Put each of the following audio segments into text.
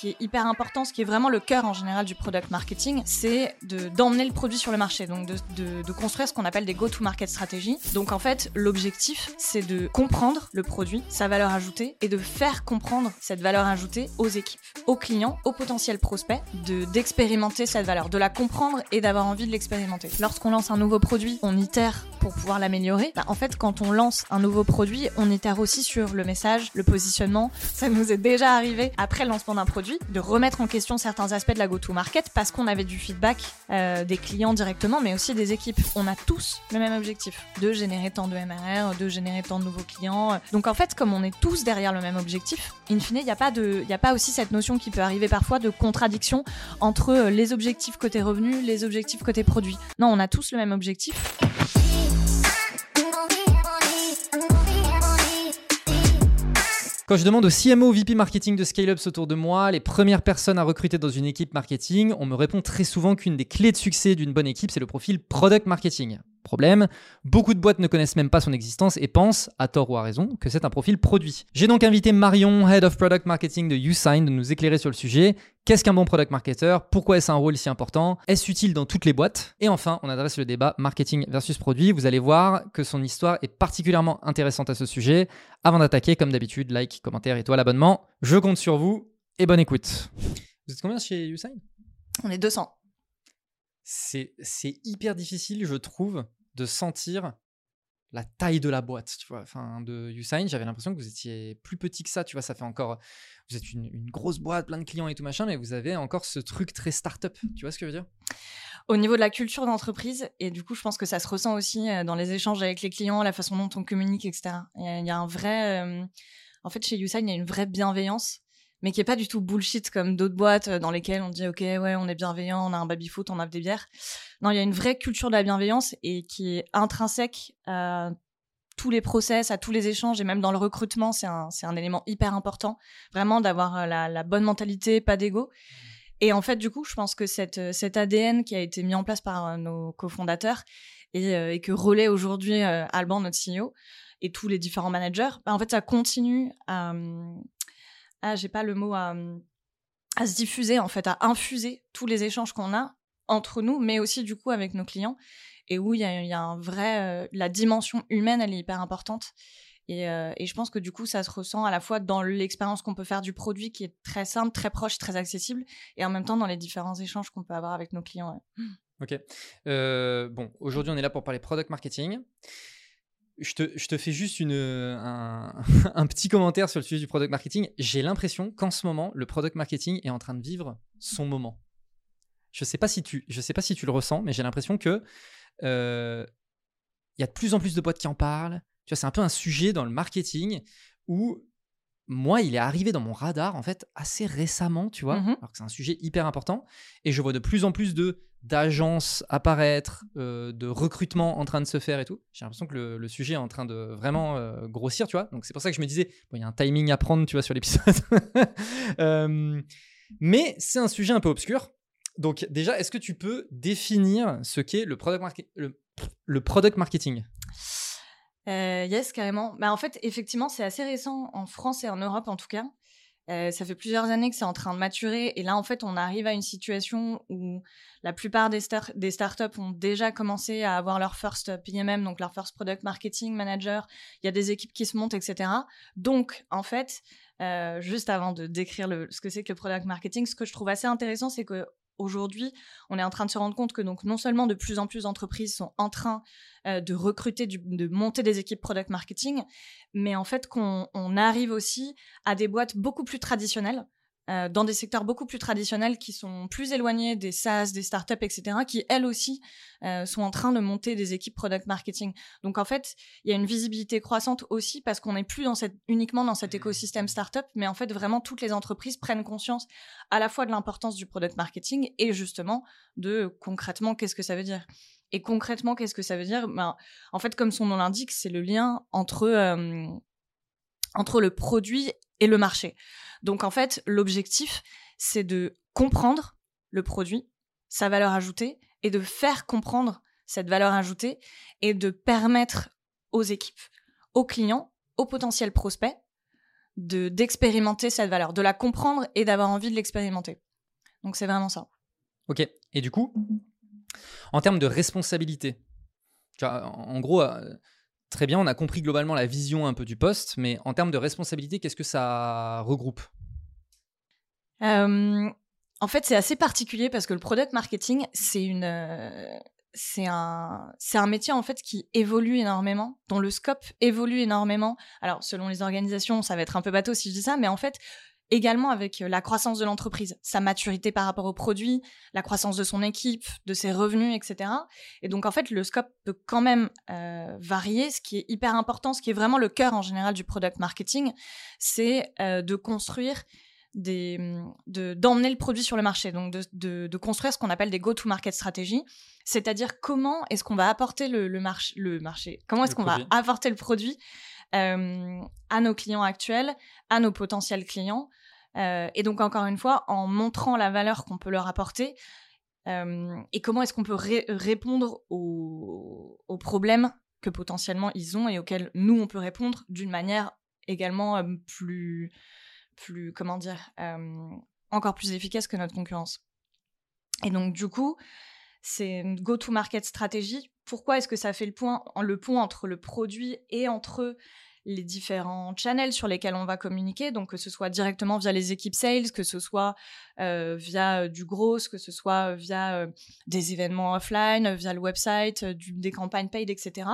qui est hyper important, ce qui est vraiment le cœur en général du product marketing, c'est d'emmener le produit sur le marché, donc de, construire ce qu'on appelle des go-to-market stratégies. Donc en fait, l'objectif, c'est de comprendre le produit, sa valeur ajoutée, et de faire comprendre cette valeur ajoutée aux équipes, aux clients, aux potentiels prospects, de d'expérimenter cette valeur, de la comprendre et d'avoir envie de l'expérimenter. Lorsqu'on lance un nouveau produit, on itère pour pouvoir l'améliorer. Bah, en fait, quand on lance un nouveau produit, on itère aussi sur le message, le positionnement. Ça nous est déjà arrivé après le lancement d'un produit de remettre en question certains aspects de la go-to-market parce qu'on avait du feedback euh, des clients directement, mais aussi des équipes. On a tous le même objectif de générer tant de MRR, de générer tant de nouveaux clients. Donc en fait, comme on est tous derrière le même objectif, in fine, il n'y a pas a pas aussi cette notion qui peut arriver parfois de contradiction entre euh, les objectifs côté revenus, les objectifs côté produit. Non, on a tous le même objectif. Quand je demande au CMO VP marketing de scale-ups autour de moi, les premières personnes à recruter dans une équipe marketing, on me répond très souvent qu'une des clés de succès d'une bonne équipe, c'est le profil product marketing. Problème, beaucoup de boîtes ne connaissent même pas son existence et pensent, à tort ou à raison, que c'est un profil produit. J'ai donc invité Marion, Head of Product Marketing de YouSign, de nous éclairer sur le sujet. Qu'est-ce qu'un bon product marketer? Pourquoi est-ce un rôle si important? Est-ce utile dans toutes les boîtes? Et enfin, on adresse le débat marketing versus produit. Vous allez voir que son histoire est particulièrement intéressante à ce sujet. Avant d'attaquer, comme d'habitude, like, commentaire, étoile, abonnement. Je compte sur vous et bonne écoute. Vous êtes combien chez YouSign? On est 200 c'est hyper difficile, je trouve, de sentir la taille de la boîte, tu vois. Enfin, de Usain, j'avais l'impression que vous étiez plus petit que ça, tu vois. Ça fait encore. Vous êtes une, grosse boîte, plein de clients et tout machin, mais vous avez encore ce truc très start-up. Tu vois ce que je veux dire? Au niveau de la culture d'entreprise, et du coup, je pense que ça se ressent aussi euh, dans les échanges avec les clients, la façon dont on communique, etc. Il y a, un vrai. Euh, en fait, chez Usain, il y a une vraie bienveillance mais qui est pas du tout bullshit comme d'autres boîtes euh, dans lesquelles on dit ok ouais on est bienveillant, on a un baby foot, on a des bières. Non, il y a une vraie culture de la bienveillance et qui est intrinsèque à tous les process, à tous les échanges et même dans le recrutement, c'est un, un élément hyper important, vraiment d'avoir euh, la, bonne mentalité, pas d'ego. Et en fait, du coup, je pense que cette, euh, cet ADN qui a été mis en place par nos cofondateurs et, que relaie aujourd'hui Alban, notre CEO, et tous les différents managers, bah, en fait, ça continue à, ah, j'ai pas le mot à, à se diffuser, en fait, à infuser tous les échanges qu'on a entre nous, mais aussi du coup avec nos clients. Et où il y, a, un vrai. Euh, la dimension humaine, elle est hyper importante. Et, euh, et, je pense que du coup, ça se ressent à la fois dans l'expérience qu'on peut faire du produit qui est très simple, très proche, très accessible, et en même temps dans les différents échanges qu'on peut avoir avec nos clients. Ok. Euh, bon, aujourd'hui, on est là pour parler product marketing je te, fais juste une, un, petit commentaire sur le sujet du product marketing. J'ai l'impression qu'en ce moment, le product marketing est en train de vivre son moment. Je ne sais, pas si tu, le ressens, mais j'ai l'impression que euh, il y a de plus en plus de boîtes qui en parlent. C'est un peu un sujet dans le marketing où moi, il est arrivé dans mon radar en fait assez récemment, tu vois, mmh alors que c'est un sujet hyper important. Et je vois de plus en plus de d'agences apparaître, euh, de recrutement en train de se faire et tout. J'ai l'impression que le, sujet est en train de vraiment euh, grossir, tu vois. Donc c'est pour ça que je me disais, il y a un timing à prendre, tu vois, sur l'épisode. Euh, mais c'est un sujet un peu obscur. Donc déjà, est-ce que tu peux définir ce qu'est le product, le, product marketing? Yes, carrément. Bah, en fait, effectivement, c'est assez récent en France et en Europe en tout cas. Euh, ça fait plusieurs années que c'est en train de maturer et là en fait on arrive à une situation où la plupart des, startups ont déjà commencé à avoir leur first PMM, donc leur first product marketing manager. Il y a des équipes qui se montent, etc. Donc en fait, euh, juste avant de décrire ce que c'est que le product marketing, ce que je trouve assez intéressant, c'est que aujourd'hui, on est en train de se rendre compte que donc non seulement de plus en plus d'entreprises sont en train euh, de recruter, de monter des équipes product marketing, mais en fait qu'on arrive aussi à des boîtes beaucoup plus traditionnelles euh, dans des secteurs beaucoup plus traditionnels qui sont plus éloignés des SaaS, des startups, etc., qui elles aussi euh, sont en train de monter des équipes product marketing. Donc en fait, il y a une visibilité croissante aussi parce qu'on n'est plus dans cette, uniquement dans cet mmh. écosystème startup, mais en fait vraiment toutes les entreprises prennent conscience à la fois de l'importance du product marketing et justement de concrètement qu'est-ce que ça veut dire. Et concrètement, qu'est-ce que ça veut dire? Ben, En fait, comme son nom l'indique, c'est le lien entre, euh, entre le produit le marché. Donc en fait, l'objectif, c'est de comprendre le produit, sa valeur ajoutée, et de faire comprendre cette valeur ajoutée et de permettre aux équipes, aux clients, aux potentiels prospects d'expérimenter cette valeur, de la comprendre et d'avoir envie de l'expérimenter. Donc c'est vraiment ça. Ok. Et du coup, en termes de responsabilité, en gros, euh, très bien, on a compris globalement la vision un peu du poste, mais en termes de responsabilité, qu'est-ce que ça regroupe? Euh, En fait, c'est assez particulier parce que le product marketing, c'est une, euh, c'est un, c'est un métier en fait qui évolue énormément, dont le scope évolue énormément. Alors, selon les organisations, ça va être un peu bateau si je dis ça, mais en fait, également avec la croissance de l'entreprise, sa maturité par rapport au produit, la croissance de son équipe, de ses revenus, etc. Et donc en fait, le scope peut quand même euh, varier. Ce qui est hyper important, ce qui est vraiment le cœur en général du product marketing, c'est euh, de construire des, de, d'emmener le produit sur le marché, donc de, de, construire ce qu'on appelle des go-to-market stratégies, c'est-à-dire comment est-ce qu'on va apporter le, le, marché, le marché, comment est-ce qu'on va apporter le produit euh, à nos clients actuels, à nos potentiels clients, euh, et donc, encore une fois, en montrant la valeur qu'on peut leur apporter euh, et comment est-ce qu'on peut répondre aux, problèmes que potentiellement ils ont et auxquels nous, on peut répondre d'une manière également euh, plus, plus, comment dire, encore plus efficace que notre concurrence. Et donc, du coup, c'est une go-to-market stratégie. Pourquoi est-ce que ça fait le, point, pont entre le produit et entre les différents channels sur lesquels on va communiquer, donc que ce soit directement via les équipes sales, que ce soit euh, via euh, du gros, que ce soit via euh, des événements offline, via le website, des campagnes paid, etc.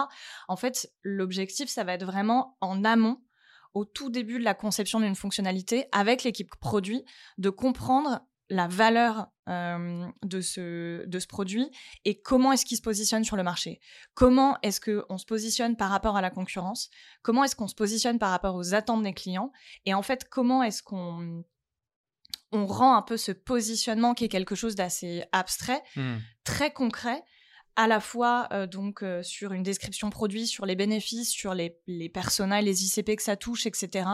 En fait, l'objectif, ça va être vraiment en amont, au tout début de la conception d'une fonctionnalité, avec l'équipe produit, de comprendre la valeur de, ce, de ce produit et comment est-ce qu'il se positionne sur le marché? Comment est-ce qu'on se positionne par rapport à la concurrence? Comment est-ce qu'on se positionne par rapport aux attentes des clients? Et en fait, comment est-ce qu'on on rend un peu ce positionnement qui est quelque chose d'assez abstrait, mmh. très concret, à la fois euh, donc euh, sur une description produit, sur les bénéfices, sur les, les personas, les ICP que ça touche, etc.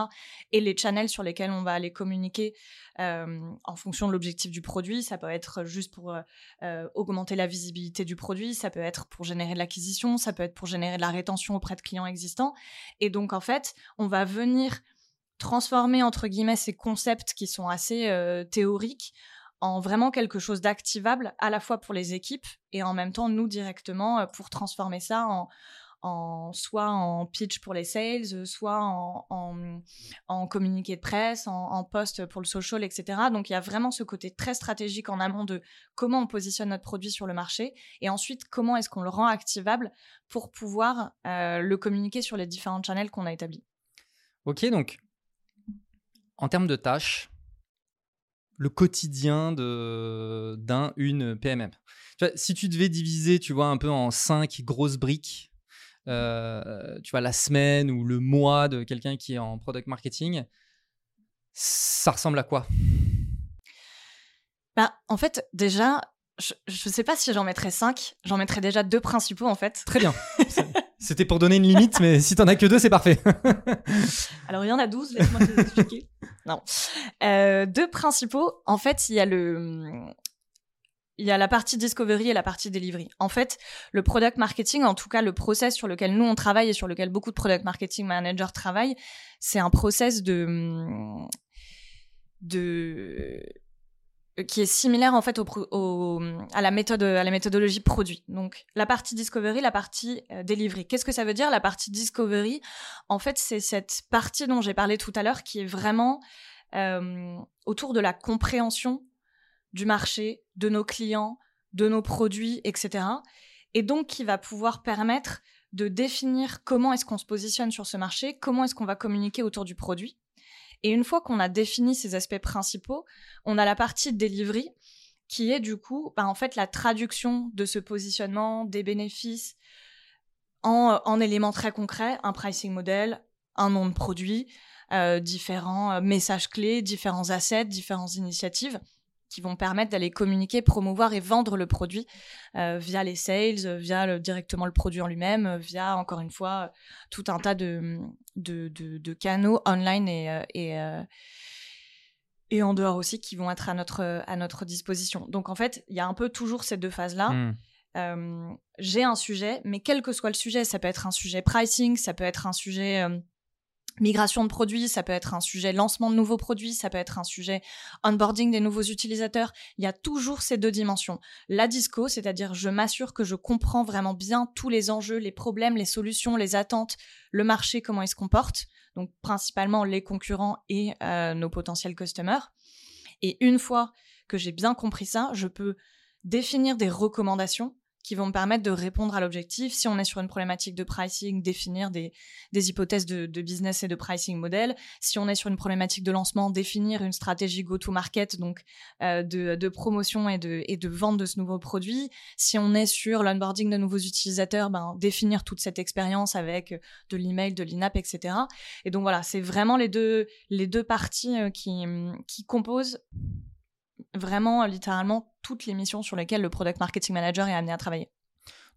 Et les channels sur lesquels on va aller communiquer euh, en fonction de l'objectif du produit. Ça peut être juste pour augmenter la visibilité du produit, ça peut être pour générer de l'acquisition, ça peut être pour générer de la rétention auprès de clients existants. Et donc en fait, on va venir transformer entre guillemets ces concepts qui sont assez théoriques en vraiment quelque chose d'activable à la fois pour les équipes et en même temps nous directement euh, pour transformer ça en, en soit en pitch pour les sales, soit en, en, communiqué de presse, en, post pour le social, etc. Donc il y a vraiment ce côté très stratégique en amont de comment on positionne notre produit sur le marché et ensuite comment est-ce qu'on le rend activable pour pouvoir euh, le communiquer sur les différents channels qu'on a établis. Ok, donc en termes de tâches, le quotidien de d'un une PMM. si tu devais diviser, tu vois, un peu en cinq grosses briques, euh, tu vois, la semaine ou le mois de quelqu'un qui est en product marketing, ça ressemble à quoi? Bah, En fait, déjà, je ne sais pas si j'en mettrais cinq, j'en mettrais déjà deux principaux en fait. Très bien. C'était pour donner une limite, mais si t'en as que deux, c'est parfait. Alors, il y en a douze, laisse-moi te expliquer. Non. Euh, deux principaux, en fait, il y a le. Il y a la partie discovery et la partie delivery. En fait, le product marketing, en tout cas le process sur lequel nous on travaille et sur lequel beaucoup de product marketing managers travaillent, c'est un process de de qui est similaire en fait au, à la méthode à la méthodologie produit. Donc la partie discovery, la partie euh, delivery. Qu'est-ce que ça veut dire la partie discovery? En fait, c'est cette partie dont j'ai parlé tout à l'heure qui est vraiment euh, autour de la compréhension du marché, de nos clients, de nos produits, etc. Et donc qui va pouvoir permettre de définir comment est-ce qu'on se positionne sur ce marché, comment est-ce qu'on va communiquer autour du produit et une fois qu'on a défini ces aspects principaux, on a la partie delivery qui est du coup bah, en fait la traduction de ce positionnement, des bénéfices en, en éléments très concrets, un pricing model, un nom de produit, euh, différents euh, messages clés, différents assets, différentes initiatives qui vont permettre d'aller communiquer, promouvoir et vendre le produit euh, via les sales, via directement le produit en lui-même, via encore une fois tout un tas de, de, canaux online et, euh, et, euh, et, en dehors aussi qui vont être à notre, à notre disposition. Donc en fait, il y a un peu toujours ces deux phases-là. Mmh. j'ai un sujet, mais quel que soit le sujet, ça peut être un sujet pricing, ça peut être un sujet migration de produits, ça peut être un sujet lancement de nouveaux produits, ça peut être un sujet onboarding des nouveaux utilisateurs. Il y a toujours ces deux dimensions. La disco, c'est-à-dire je m'assure que je comprends vraiment bien tous les enjeux, les problèmes, les solutions, les attentes, le marché, comment il se comporte. Donc principalement les concurrents et euh, nos potentiels customers. Et une fois que j'ai bien compris ça, je peux définir des recommandations qui vont me permettre de répondre à l'objectif. Si on est sur une problématique de pricing, définir des, des hypothèses de, business et de pricing model. Si on est sur une problématique de lancement, définir une stratégie go-to-market, donc euh, de, de, promotion et de, et de vente de ce nouveau produit. Si on est sur l'onboarding de nouveaux utilisateurs, ben, définir toute cette expérience avec de l'email, de l'INAP, etc. Et donc voilà, c'est vraiment les deux, les deux parties euh, qui, qui composent vraiment littéralement toutes les missions sur lesquelles le product marketing manager est amené à travailler.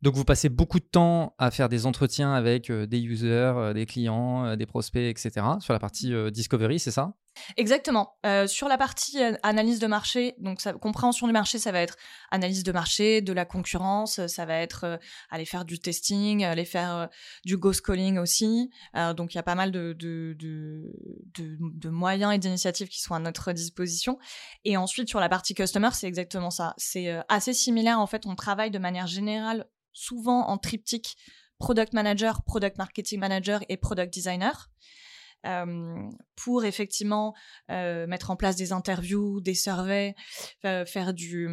Donc vous passez beaucoup de temps à faire des entretiens avec euh, des users, euh, des clients, euh, des prospects, etc. sur la partie discovery, c'est ça? Exactement. Sur la partie analyse de marché, donc compréhension du marché, ça va être analyse de marché, de la concurrence, ça va être aller faire du testing, aller faire du ghost calling aussi. donc il y a pas mal de moyens et d'initiatives qui sont à notre disposition. Et ensuite sur la partie customer, c'est exactement ça. C'est assez similaire. En fait, on travaille de manière générale souvent en triptyque product manager, product marketing manager et product designer. Euh, pour effectivement euh, mettre en place des interviews, des surveys, faire du,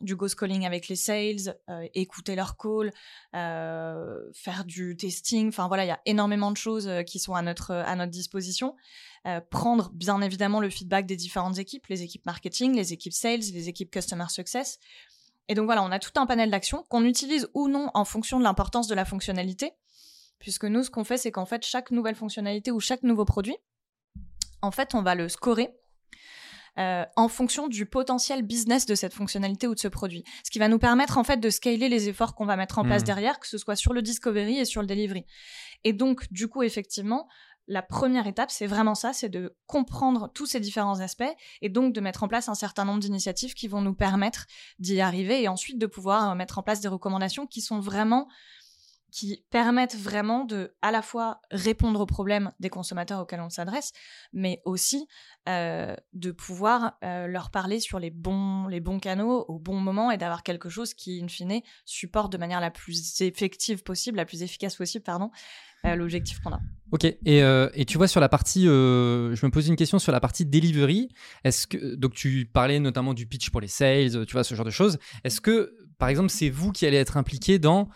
du ghost calling avec les sales, euh, écouter leurs calls, faire du testing. Enfin voilà, il y a énormément de choses qui sont à notre, à notre disposition. prendre bien évidemment le feedback des différentes équipes, les équipes marketing, les équipes sales, les équipes customer success. Et donc voilà, on a tout un panel d'actions qu'on utilise ou non en fonction de l'importance de la fonctionnalité. Puisque nous, ce qu'on fait, c'est qu'en fait, chaque nouvelle fonctionnalité ou chaque nouveau produit, en fait, on va le scorer euh, en fonction du potentiel business de cette fonctionnalité ou de ce produit. Ce qui va nous permettre en fait de scaler les efforts qu'on va mettre en place mmh. derrière, que ce soit sur le discovery et sur le delivery. Et donc, du coup, effectivement, la première étape, c'est vraiment ça, c'est de comprendre tous ces différents aspects et donc de mettre en place un certain nombre d'initiatives qui vont nous permettre d'y arriver et ensuite de pouvoir mettre en place des recommandations qui sont vraiment qui permettent vraiment de à la fois répondre aux problèmes des consommateurs auxquels on s'adresse, mais aussi euh, de pouvoir euh, leur parler sur les bons, les bons canaux au bon moment et d'avoir quelque chose qui, in fine, supporte de manière la plus effective possible, la plus efficace possible, pardon, euh, l'objectif qu'on a. Ok, et, et, tu vois sur la partie, je me pose une question sur la partie delivery. Est-ce que donc tu parlais notamment du pitch pour les sales, tu vois ce genre de choses. Est-ce que par exemple c'est vous qui allez être impliqué dans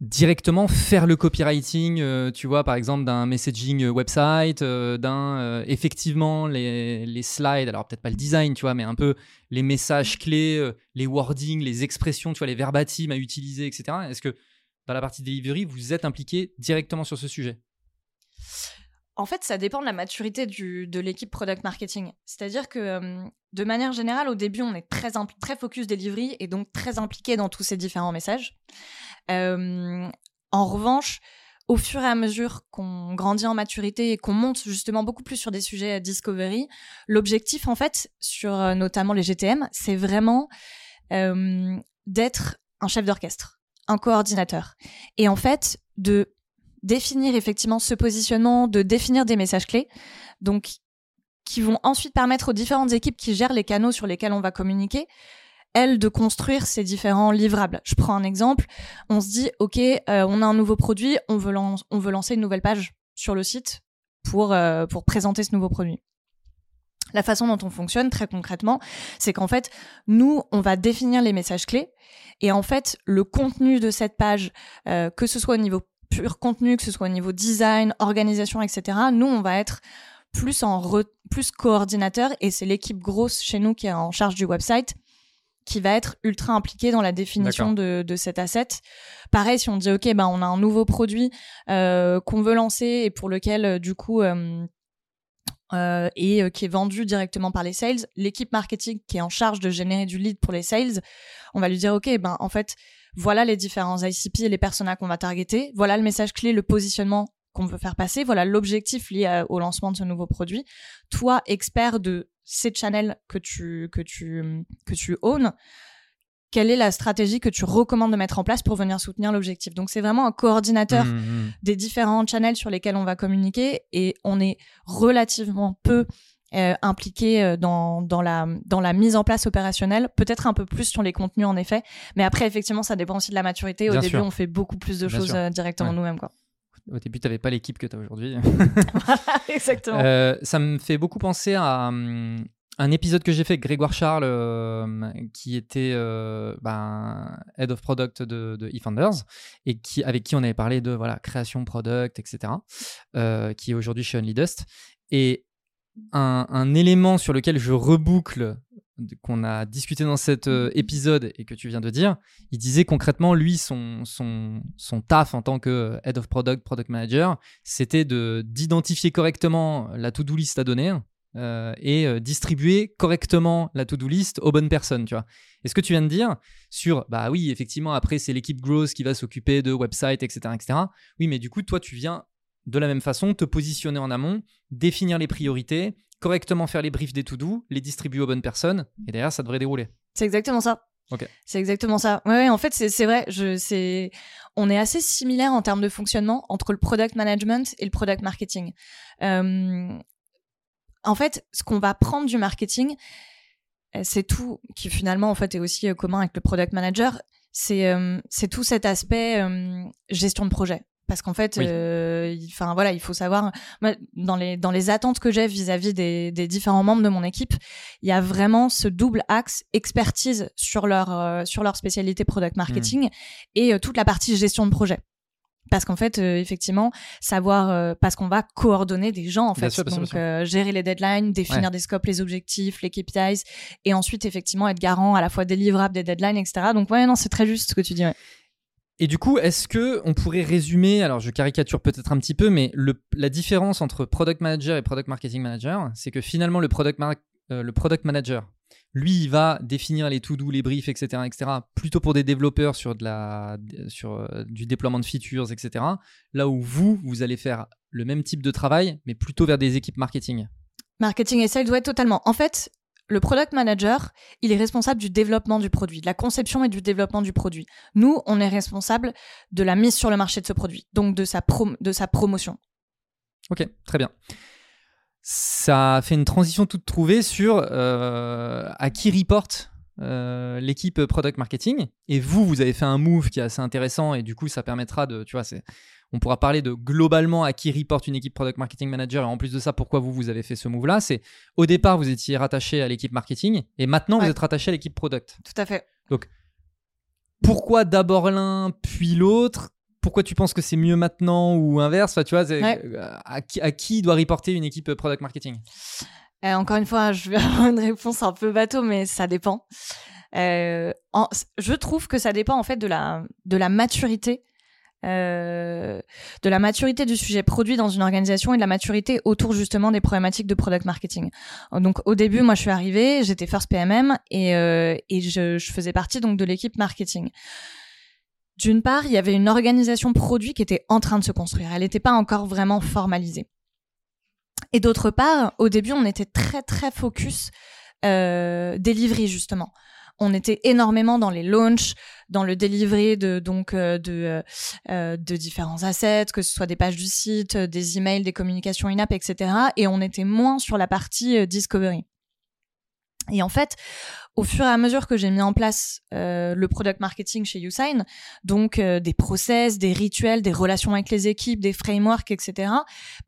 directement faire le copywriting, euh, tu vois, par exemple, d'un messaging euh, website, euh, d'un effectivement les, les, slides, alors peut-être pas le design, tu vois, mais un peu les messages clés, les wordings, les expressions, tu vois, les verbatims à utiliser, etc. Est-ce que la partie delivery, vous êtes impliqué directement sur ce sujet en fait, ça dépend de la maturité de l'équipe product marketing. C'est-à-dire que, de manière générale, au début, on est très, très focus delivery et donc très impliqué dans tous ces différents messages. Euh, en revanche, au fur et à mesure qu'on grandit en maturité et qu'on monte justement beaucoup plus sur des sujets discovery, l'objectif en fait sur euh, notamment les GTM, c'est vraiment euh, d'être un chef d'orchestre, un coordinateur, et en fait de définir effectivement ce positionnement, de définir des messages clés, donc qui vont ensuite permettre aux différentes équipes qui gèrent les canaux sur lesquels on va communiquer elle, de construire ces différents livrables. Je prends un exemple. On se dit, OK, euh, on a un nouveau produit, on veut, on veut lancer une nouvelle page sur le site pour, euh, pour présenter ce nouveau produit. La façon dont on fonctionne très concrètement, c'est qu'en fait, nous, on va définir les messages clés et en fait, le contenu de cette page, euh, que ce soit au niveau pur contenu, que ce soit au niveau design, organisation, etc., nous, on va être plus en plus coordinateur et c'est l'équipe grosse chez nous qui est en charge du website qui va être ultra impliqué dans la définition de, de, cet asset. Pareil, si on dit ok, ben on a un nouveau produit euh, qu'on veut lancer et pour lequel euh, du coup euh, euh, et euh, qui est vendu directement par les sales, l'équipe marketing qui est en charge de générer du lead pour les sales, on va lui dire ok, ben en fait voilà les différents ICP et les personas qu'on va targeter, voilà le message clé, le positionnement qu'on veut faire passer, voilà l'objectif lié au lancement de ce nouveau produit. Toi, expert de ces channels que tu que tu que tu owns, quelle est la stratégie que tu recommandes de mettre en place pour venir soutenir l'objectif. Donc c'est vraiment un coordinateur Mmh, mmh. des différents channels sur lesquels on va communiquer et on est relativement peu euh, impliqué euh, dans, dans, la, dans la mise en place opérationnelle, peut-être un peu plus sur les contenus en effet, mais après effectivement ça dépend aussi de la maturité. Au Bien début sûr. on fait beaucoup plus de Bien choses euh, directement Ouais. nous-mêmes. quoi. Au début, tu n'avais pas l'équipe que tu as aujourd'hui. Voilà, exactement. Euh, ça me fait beaucoup penser à hum, un épisode que j'ai fait avec Grégoire Charles, euh, qui était euh, ben, Head of Product de, de eFounders, et qui, avec qui on avait parlé de voilà, création product, etc., euh, qui est aujourd'hui chez Only Dust. Et un, un élément sur lequel je reboucle qu'on a discuté dans cet euh, épisode et que tu viens de dire, il disait concrètement, lui, son, son, son taf en tant que Head of Product, Product Manager, c'était de d'identifier correctement la to-do list à donner euh, et euh, distribuer correctement la to-do list aux bonnes personnes, tu vois. Et ce que tu viens de dire sur, bah oui, effectivement, après, c'est l'équipe growth qui va s'occuper de website, etc., etc. Oui, mais du coup, toi, tu viens de la même façon te positionner en amont, définir les priorités, correctement faire les briefs des to-do, les distribuer aux bonnes personnes, et derrière, ça devrait dérouler. C'est exactement ça. Ok. C'est exactement ça. Ouais, ouais, en fait, c'est c'est vrai. Je, c'est, on est assez similaire en termes de fonctionnement entre le product management et le product marketing. Euh, en fait, ce qu'on va prendre du marketing, euh, c'est tout qui finalement en fait est aussi euh, commun avec le product manager. C'est euh, c'est tout cet aspect gestion de projet. Parce qu'en fait, Oui. euh, il- enfin voilà, il faut savoir moi, dans les dans les attentes que j'ai vis-à-vis des, des différents membres de mon équipe, il y a vraiment ce double axe expertise sur leur euh, sur leur spécialité product marketing et euh, toute la partie gestion de projet. Parce qu'en fait, euh, effectivement, savoir, euh, parce qu'on va coordonner des gens, en Bien fait. sûr, Donc, sûr. euh, gérer les deadlines, définir des scopes, les objectifs, les KPIs, et ensuite, effectivement, être garant à la fois des livrables, des deadlines, etc. Donc, ouais, non, c'est très juste ce que tu dis. ouais. Et du coup, est-ce que on pourrait résumer, alors je caricature peut-être un petit peu, mais le, la différence entre product manager et product marketing manager, c'est que finalement le product, le product manager, lui, il va définir les to-do, les briefs, etc., etc., plutôt pour des développeurs sur, de la, sur euh, du déploiement de features, etc. Là où vous, vous allez faire le même type de travail, mais plutôt vers des équipes marketing. Marketing et sales, ouais, totalement. En fait, le product manager, il est responsable du développement du produit, de la conception et du développement du produit. Nous, on est responsable de la mise sur le marché de ce produit, donc de sa, prom- de sa promotion. Ok, très bien. Ça fait une transition toute trouvée sur euh, à qui reporte euh, l'équipe product marketing. Et vous, vous avez fait un move qui est assez intéressant et du coup, ça permettra de, tu vois, on pourra parler de globalement à qui reporte une équipe product marketing manager et en plus de ça, pourquoi vous, vous avez fait ce move-là. C'est au départ, vous étiez rattaché à l'équipe marketing et maintenant, vous êtes rattaché à l'équipe product. Tout à fait. Pourquoi d'abord l'un puis l'autre? Pourquoi tu penses que c'est mieux maintenant ou inverse enfin, tu vois, Ouais. euh, à, qui, à qui doit reporter une équipe product marketing? Euh, encore une fois, je vais avoir une réponse un peu bateau, mais ça dépend. Euh, en- je trouve que ça dépend en fait de la, de la maturité. euh, de la maturité du sujet produit dans une organisation et de la maturité autour justement des problématiques de product marketing. Donc au début, moi je suis arrivée, j'étais first PMM et, euh, et je, je faisais partie donc de l'équipe marketing. D'une part, il y avait une organisation produit qui était en train de se construire. Elle n'était pas encore vraiment formalisée. Et d'autre part, au début, on était très très focus euh, justement. On était énormément dans les launchs, dans le delivery de donc euh, de euh, de différents assets, que ce soit des pages du site, euh, des emails, des communications in-app, etc. Et on était moins sur la partie euh, discovery. Et en fait, au fur et à mesure que j'ai mis en place euh, le product marketing chez Usign, donc euh, des process, des rituels, des relations avec les équipes, des frameworks, etc.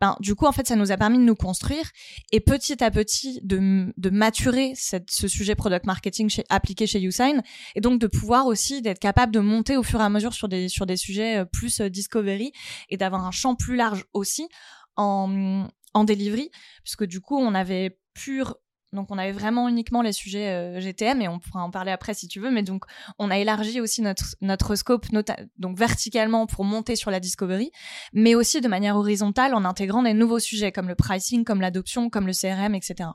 Ben, du coup, en fait, ça nous a permis de nous construire et petit à petit de, de maturer cette, ce sujet product marketing appliqué chez Usign et donc de pouvoir aussi d'être capable de monter au fur et à mesure sur des, sur des sujets euh, plus euh, discovery et d'avoir un champ plus large aussi en, en delivery, puisque du coup, on avait pur donc on avait vraiment uniquement les sujets euh, GTM et on pourra en parler après si tu veux. Mais donc on a élargi aussi notre notre scope donc verticalement pour monter sur la discovery, mais aussi de manière horizontale en intégrant des nouveaux sujets comme le pricing, comme l'adoption, comme le CRM, etc.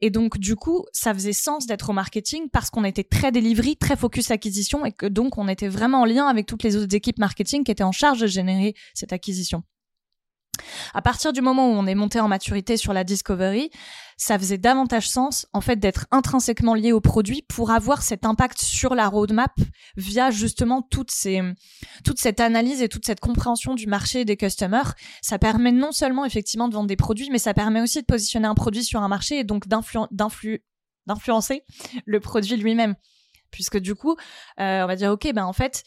Et donc du coup ça faisait sens d'être au marketing parce qu'on était très delivery, très focus acquisition et que donc on était vraiment en lien avec toutes les autres équipes marketing qui étaient en charge de générer cette acquisition. À partir du moment où on est monté en maturité sur la discovery, ça faisait davantage sens en fait d'être intrinsèquement lié au produit pour avoir cet impact sur la roadmap via justement toute cette analyse et toute cette compréhension du marché des customers. Ça permet non seulement effectivement de vendre des produits, mais ça permet aussi de positionner un produit sur un marché et donc d'influencer le produit lui-même. Puisque du coup, euh, on va dire ok, ben en fait,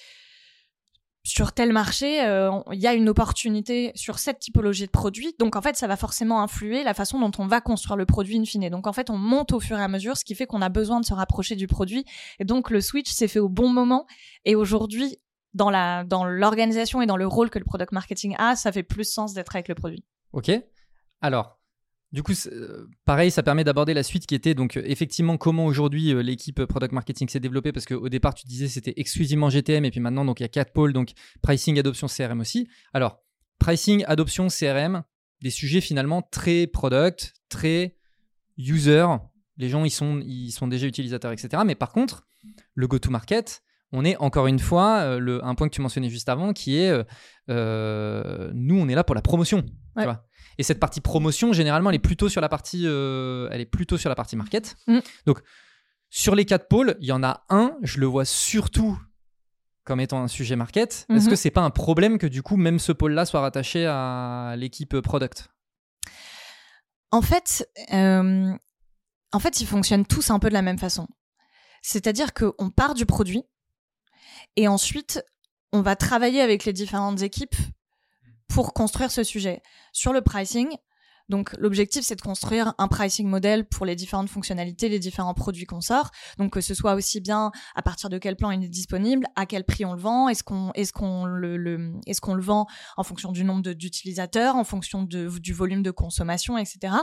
sur tel marché, euh, il y a une opportunité sur cette typologie de produit. Donc en fait, ça va forcément influer la façon dont on va construire le produit in fine. Donc en fait, on monte au fur et à mesure, ce qui fait qu'on a besoin de se rapprocher du produit. Et donc le switch s'est fait au bon moment. Et aujourd'hui, dans dans l'organisation et dans le rôle que le product marketing a, ça fait plus sens d'être avec le produit. Ok. Alors, du coup, euh, pareil, ça permet d'aborder la suite qui était donc euh, effectivement comment aujourd'hui euh, l'équipe product marketing s'est développée parce qu'au départ tu disais c'était exclusivement GTM et puis maintenant donc il y a quatre pôles donc pricing, adoption, CRM aussi. Alors pricing, adoption, CRM, des sujets finalement très product, très user. Les gens ils sont ils sont déjà utilisateurs etc. Mais par contre le go to market on est encore une fois le, un point que tu mentionnais juste avant qui est nous on est là pour la promotion. Tu vois et cette partie promotion, généralement, elle est plutôt sur la partie, euh, elle est plutôt sur la partie market. Mm. Donc, sur les quatre pôles, il y en a un, je le vois surtout comme étant un sujet market. Est-ce mhm. que c'est pas un problème que du coup, même ce pôle-là soit rattaché à l'équipe product? En fait, euh, en fait, ils fonctionnent tous un peu de la même façon. C'est-à-dire qu'on part du produit et ensuite, on va travailler avec les différentes équipes pour construire ce sujet. Sur le pricing, donc l'objectif c'est de construire un pricing model pour les différentes fonctionnalités, les différents produits qu'on sort. Donc que ce soit aussi bien à partir de quel plan il est disponible, à quel prix on le vend, est-ce qu'on est-ce qu'on le, est-ce qu'on le vend en fonction du nombre d'utilisateurs, en fonction de, du volume de consommation, etc.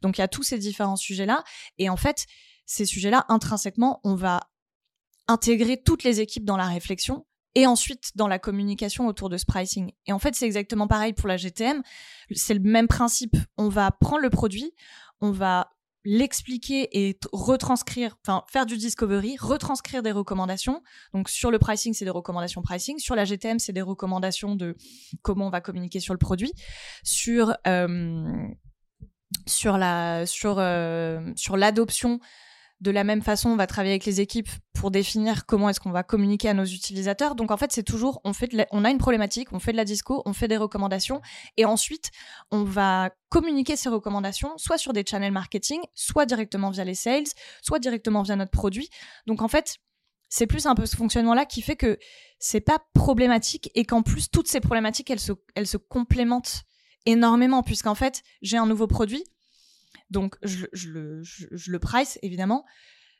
Donc il y a tous ces différents sujets là et en fait ces sujets là intrinsèquement on va intégrer toutes les équipes dans la réflexion et ensuite dans la communication autour de ce pricing. Et en fait, c'est exactement pareil pour la GTM. C'est le même principe. On va prendre le produit, on va l'expliquer et retranscrire, enfin faire du discovery, retranscrire des recommandations. Donc sur le pricing, c'est des recommandations pricing. Sur la GTM, c'est des recommandations de comment on va communiquer sur le produit. Sur euh, sur la sur euh, sur l'adoption de la même façon, on va travailler avec les équipes pour définir comment est-ce qu'on va communiquer à nos utilisateurs. Donc en fait, c'est toujours on fait on a une problématique, on fait de la disco, on fait des recommandations et ensuite on va communiquer ces recommandations soit sur des channels marketing, soit directement via les sales, soit directement via notre produit. Donc en fait, c'est plus un peu ce fonctionnement-là qui fait que c'est pas problématique et qu'en plus toutes ces problématiques elles se elles se complémentent énormément puisqu'en fait j'ai un nouveau produit donc, je, le, je, le price, évidemment.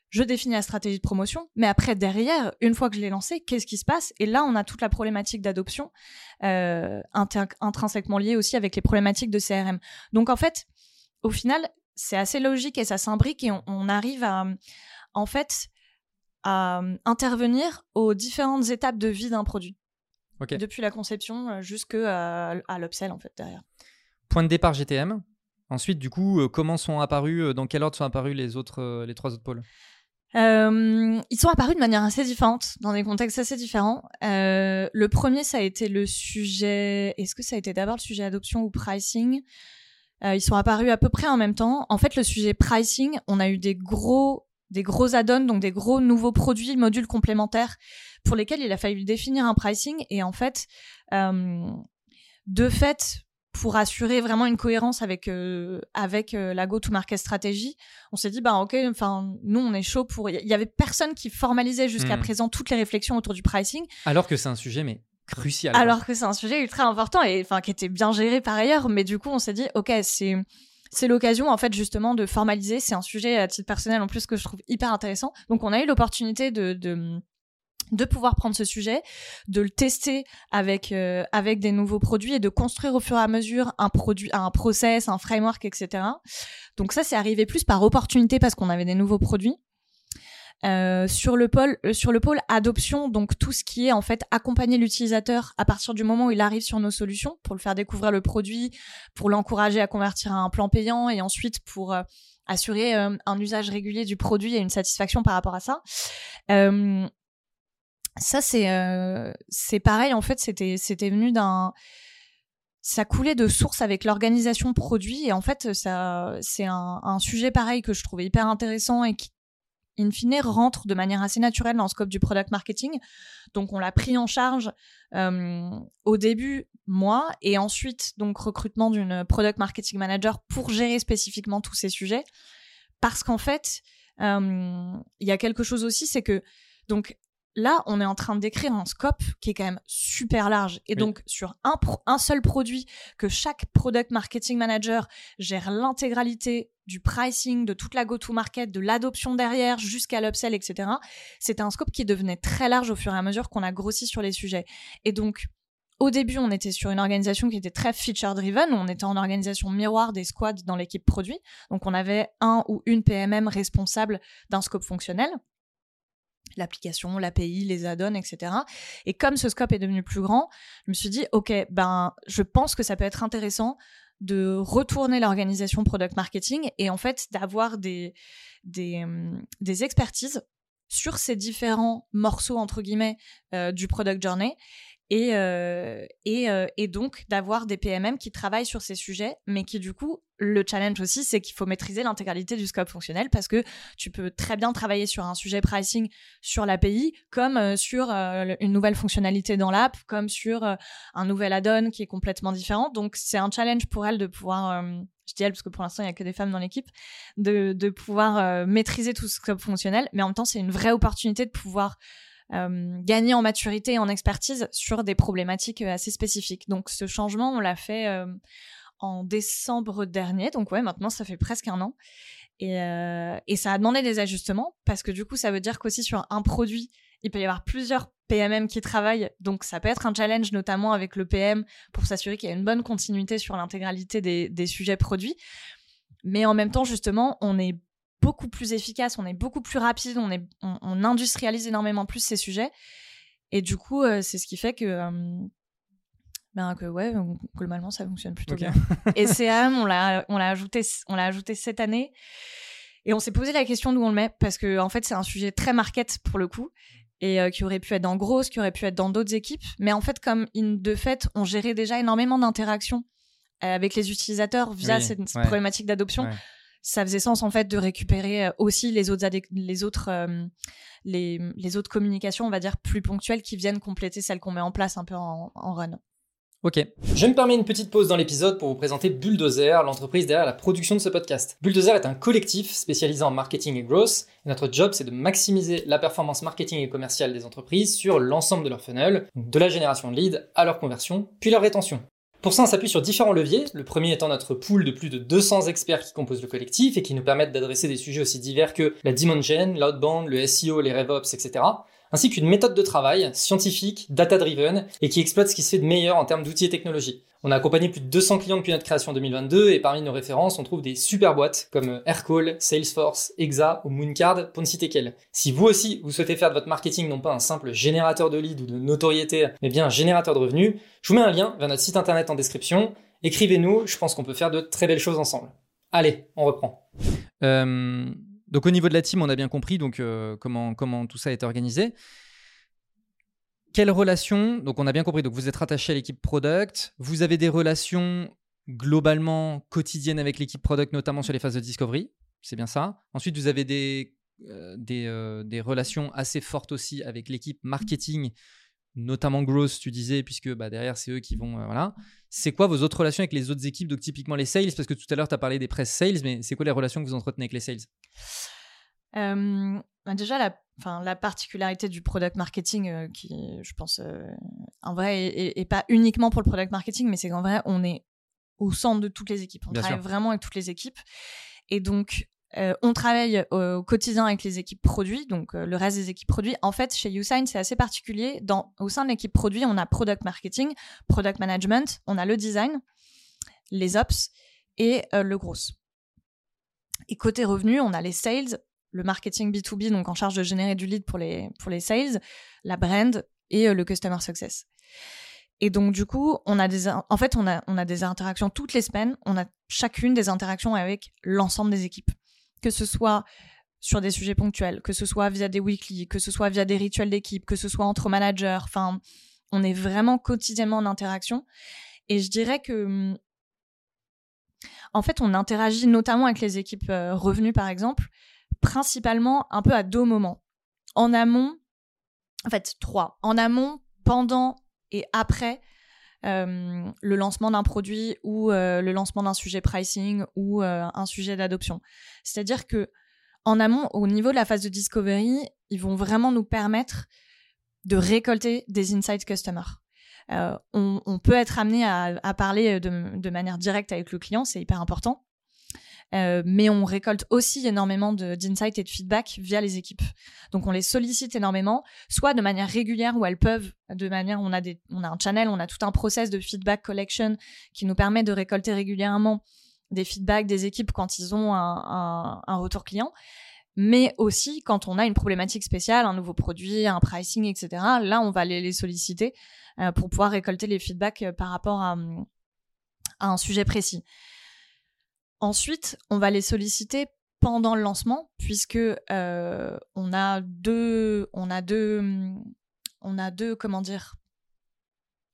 Je définis la stratégie de promotion, mais après, derrière, une fois que je l'ai lancé, qu'est-ce qui se passe? Et là, on a toute la problématique d'adoption, euh, intrinsèquement liée aussi avec les problématiques de CRM. Donc, en fait, au final, c'est assez logique et ça s'imbrique et on, arrive à, en fait, à intervenir aux différentes étapes de vie d'un produit. Depuis la conception jusqu'à à, l'upsell, en fait, derrière. Point de départ GTM, Ensuite, du coup, euh, comment sont apparus, euh, dans quel ordre sont apparus les, autres, euh, les trois autres pôles? Ils sont apparus de manière assez différente, dans des contextes assez différents. le premier, ça a été le sujet. Est-ce que ça a été d'abord le sujet adoption ou pricing? Ils sont apparus à peu près en même temps. En fait, le sujet pricing, on a eu des gros, des gros add-ons, donc des gros nouveaux produits, modules complémentaires, pour lesquels il a fallu définir un pricing. Et en fait, de fait, pour assurer vraiment une cohérence avec euh, avec euh, la go-to-market stratégie, on s'est dit bah ok, enfin nous on est chaud pour. Il y avait personne qui formalisait jusqu'à hmm. présent toutes les réflexions autour du pricing. Alors que c'est un sujet mais crucial. Alors que c'est un sujet ultra important et enfin qui était bien géré par ailleurs, mais du coup on s'est dit ok c'est c'est l'occasion en fait justement de formaliser. C'est un sujet à titre personnel en plus que je trouve hyper intéressant. Donc on a eu l'opportunité de, de de pouvoir prendre ce sujet, de le tester avec euh, avec des nouveaux produits et de construire au fur et à mesure un produit, un process, un framework, etc. Donc ça, c'est arrivé plus par opportunité parce qu'on avait des nouveaux produits. Euh, sur le pôle euh, sur le pôle adoption donc tout ce qui est en fait accompagner l'utilisateur à partir du moment où il arrive sur nos solutions pour le faire découvrir le produit pour l'encourager à convertir à un plan payant et ensuite pour assurer un usage régulier du produit et une satisfaction par rapport à ça ça c'est euh, c'est pareil en fait c'était c'était venu d'un ça coulait de source avec l'organisation produit. Et en fait, ça, c'est un, sujet pareil que je trouvais hyper intéressant et qui, in fine, rentre de manière assez naturelle dans le scope du product marketing. Donc, on l'a pris en charge euh, au début, moi, et ensuite, donc, recrutement d'une product marketing manager pour gérer spécifiquement tous ces sujets. Parce qu'en fait, il y a quelque chose aussi, c'est que, donc, Là, on est en train de décrire un scope qui est quand même super large. Et donc, sur un, un seul produit, que chaque product marketing manager gère l'intégralité du pricing, de toute la go-to-market, de l'adoption derrière, jusqu'à l'upsell, etc. C'était un scope qui devenait très large au fur et à mesure qu'on a grossi sur les sujets. Et donc, au début, on était sur une organisation qui était très feature-driven. On était en organisation miroir des squads dans l'équipe produit. Donc, on avait un ou une PMM responsable d'un scope fonctionnel l'application, l'API, les add-ons, etc. Et comme ce scope est devenu plus grand, je me suis dit, OK, ben, je pense que ça peut être intéressant de retourner l'organisation product marketing et en fait d'avoir des, des, hum, expertises sur ces différents morceaux, entre guillemets, euh, du product journey et, euh, euh, et, donc d'avoir des PMM qui travaillent sur ces sujets, mais qui du coup, le challenge aussi, c'est qu'il faut maîtriser l'intégralité du scope fonctionnel parce que tu peux très bien travailler sur un sujet pricing sur l'API, comme euh, sur une nouvelle fonctionnalité dans l'app, comme sur un nouvel add-on qui est complètement différent. Donc c'est un challenge pour elle de pouvoir, je dis elle parce que pour l'instant il n'y a que des femmes dans l'équipe, de, pouvoir maîtriser tout ce scope fonctionnel, mais en même temps c'est une vraie opportunité de pouvoir gagner en maturité et en expertise sur des problématiques euh, assez spécifiques. Donc ce changement, on l'a fait euh, en décembre dernier, donc ouais, maintenant ça fait presque un an. Et, ça a demandé des ajustements parce que du coup, ça veut dire qu'aussi sur un produit, il peut y avoir plusieurs PMM qui travaillent. Donc ça peut être un challenge, notamment avec le PM, pour s'assurer qu'il y a une bonne continuité sur l'intégralité des, sujets produits. Mais en même temps, justement, on est beaucoup plus efficace, on est beaucoup plus rapide, on, est, on, industrialise énormément plus ces sujets. Et du coup, euh, c'est ce qui fait que, euh, ben, que ouais, globalement, ça fonctionne plutôt bien. Et CAM, on l'a, on l'a ajouté, on l'a ajouté cette année. Et on s'est posé la question d'où on le met parce que en fait, c'est un sujet très market pour le coup et euh, qui aurait pu être dans Grosse, qui aurait pu être dans d'autres équipes. Mais en fait, comme de fait, on gérait déjà énormément d'interactions avec les utilisateurs via cette, problématique d'adoption ça faisait sens en fait de récupérer euh, aussi les autres les autres euh, les, les, autres communications on va dire plus ponctuelles qui viennent compléter celles qu'on met en place un peu en, run. Ok. Je me permets une petite pause dans l'épisode pour vous présenter Bulldozer, l'entreprise derrière la production de ce podcast. Bulldozer est un collectif spécialisé en marketing et growth. Notre job, c'est de maximiser la performance marketing et commerciale des entreprises sur l'ensemble de leur funnel, de la génération de leads à leur conversion, puis leur rétention. Pour ça, on s'appuie sur différents leviers, le premier étant notre pool de plus de 200 experts qui composent le collectif et qui nous permettent d'adresser des sujets aussi divers que la gen, l'outbound, le SEO, les RevOps, etc ainsi qu'une méthode de travail scientifique, data-driven, et qui exploite ce qui se fait de meilleur en termes d'outils et technologies. On a accompagné plus de 200 clients depuis notre création en 2022, et parmi nos références, on trouve des super boîtes comme Aircall, Salesforce, Exa ou Mooncard, pour ne citer qu'elles. Si vous aussi, vous souhaitez faire de votre marketing non pas un simple générateur de leads ou de notoriété, mais bien un générateur de revenus, je vous mets un lien vers notre site internet en description. Écrivez-nous, je pense qu'on peut faire de très belles choses ensemble. Allez, on reprend. Euh, donc au niveau de la team, on a bien compris donc euh, comment, tout ça est organisé. Quelles relations Donc on a bien compris, donc vous êtes rattaché à l'équipe product, vous avez des relations globalement quotidiennes avec l'équipe product, notamment sur les phases de discovery, c'est bien ça. Ensuite, vous avez des, euh, euh, des, relations assez fortes aussi avec l'équipe marketing, notamment growth, tu disais, puisque bah, derrière, c'est eux qui vont... voilà. C'est quoi vos autres relations avec les autres équipes, donc typiquement les sales Parce que tout à l'heure, tu as parlé des press sales, mais c'est quoi les relations que vous entretenez avec les sales? Euh, bah, Déjà, la, la particularité du product marketing, euh, qui, je pense, euh, en vrai, et, pas uniquement pour le product marketing, mais c'est qu'en vrai, on est au centre de toutes les équipes. On travaille vraiment avec toutes les équipes. Et donc, on travaille au, quotidien avec les équipes produits, donc le reste des équipes produits. En fait, chez YouSign, c'est assez particulier. Dans, au sein de l'équipe produit, on a product marketing, product management, on a le design, les ops et le gros. Et côté revenus, on a les sales, le marketing B2B, donc en charge de générer du lead pour les, sales, la brand et le customer success. Et donc, du coup, on a des, on a des interactions toutes les semaines. On a chacune des interactions avec l'ensemble des équipes que ce soit sur des sujets ponctuels, que ce soit via des weekly, que ce soit via des rituels d'équipe, que ce soit entre managers. Enfin, on est vraiment quotidiennement en interaction. Et je dirais que, hum, en fait, on interagit notamment avec les équipes euh, revenues, par exemple, principalement un peu à deux moments. En amont, en fait, trois. En amont, pendant et après euh, le lancement d'un produit ou euh, le lancement d'un sujet pricing ou un sujet d'adoption. C'est-à-dire que en amont, au niveau de la phase de discovery, ils vont vraiment nous permettre de récolter des insights customers. Euh, on, peut être amené à, parler de, manière directe avec le client, c'est hyper important. Euh, mais on récolte aussi énormément d'insights et de feedback via les équipes. Donc on les sollicite énormément, soit de manière régulière où elles peuvent, de manière on a un channel, on a tout un process de feedback collection qui nous permet de récolter régulièrement des feedbacks des équipes quand ils ont un, retour client mais aussi quand on a une problématique spéciale, un nouveau produit, un pricing, etc. Là, on va les, solliciter euh, pour pouvoir récolter les feedbacks euh, par rapport à, un sujet précis. Ensuite, on va les solliciter pendant le lancement, puisque euh, on a deux, on a deux, on a deux, comment dire,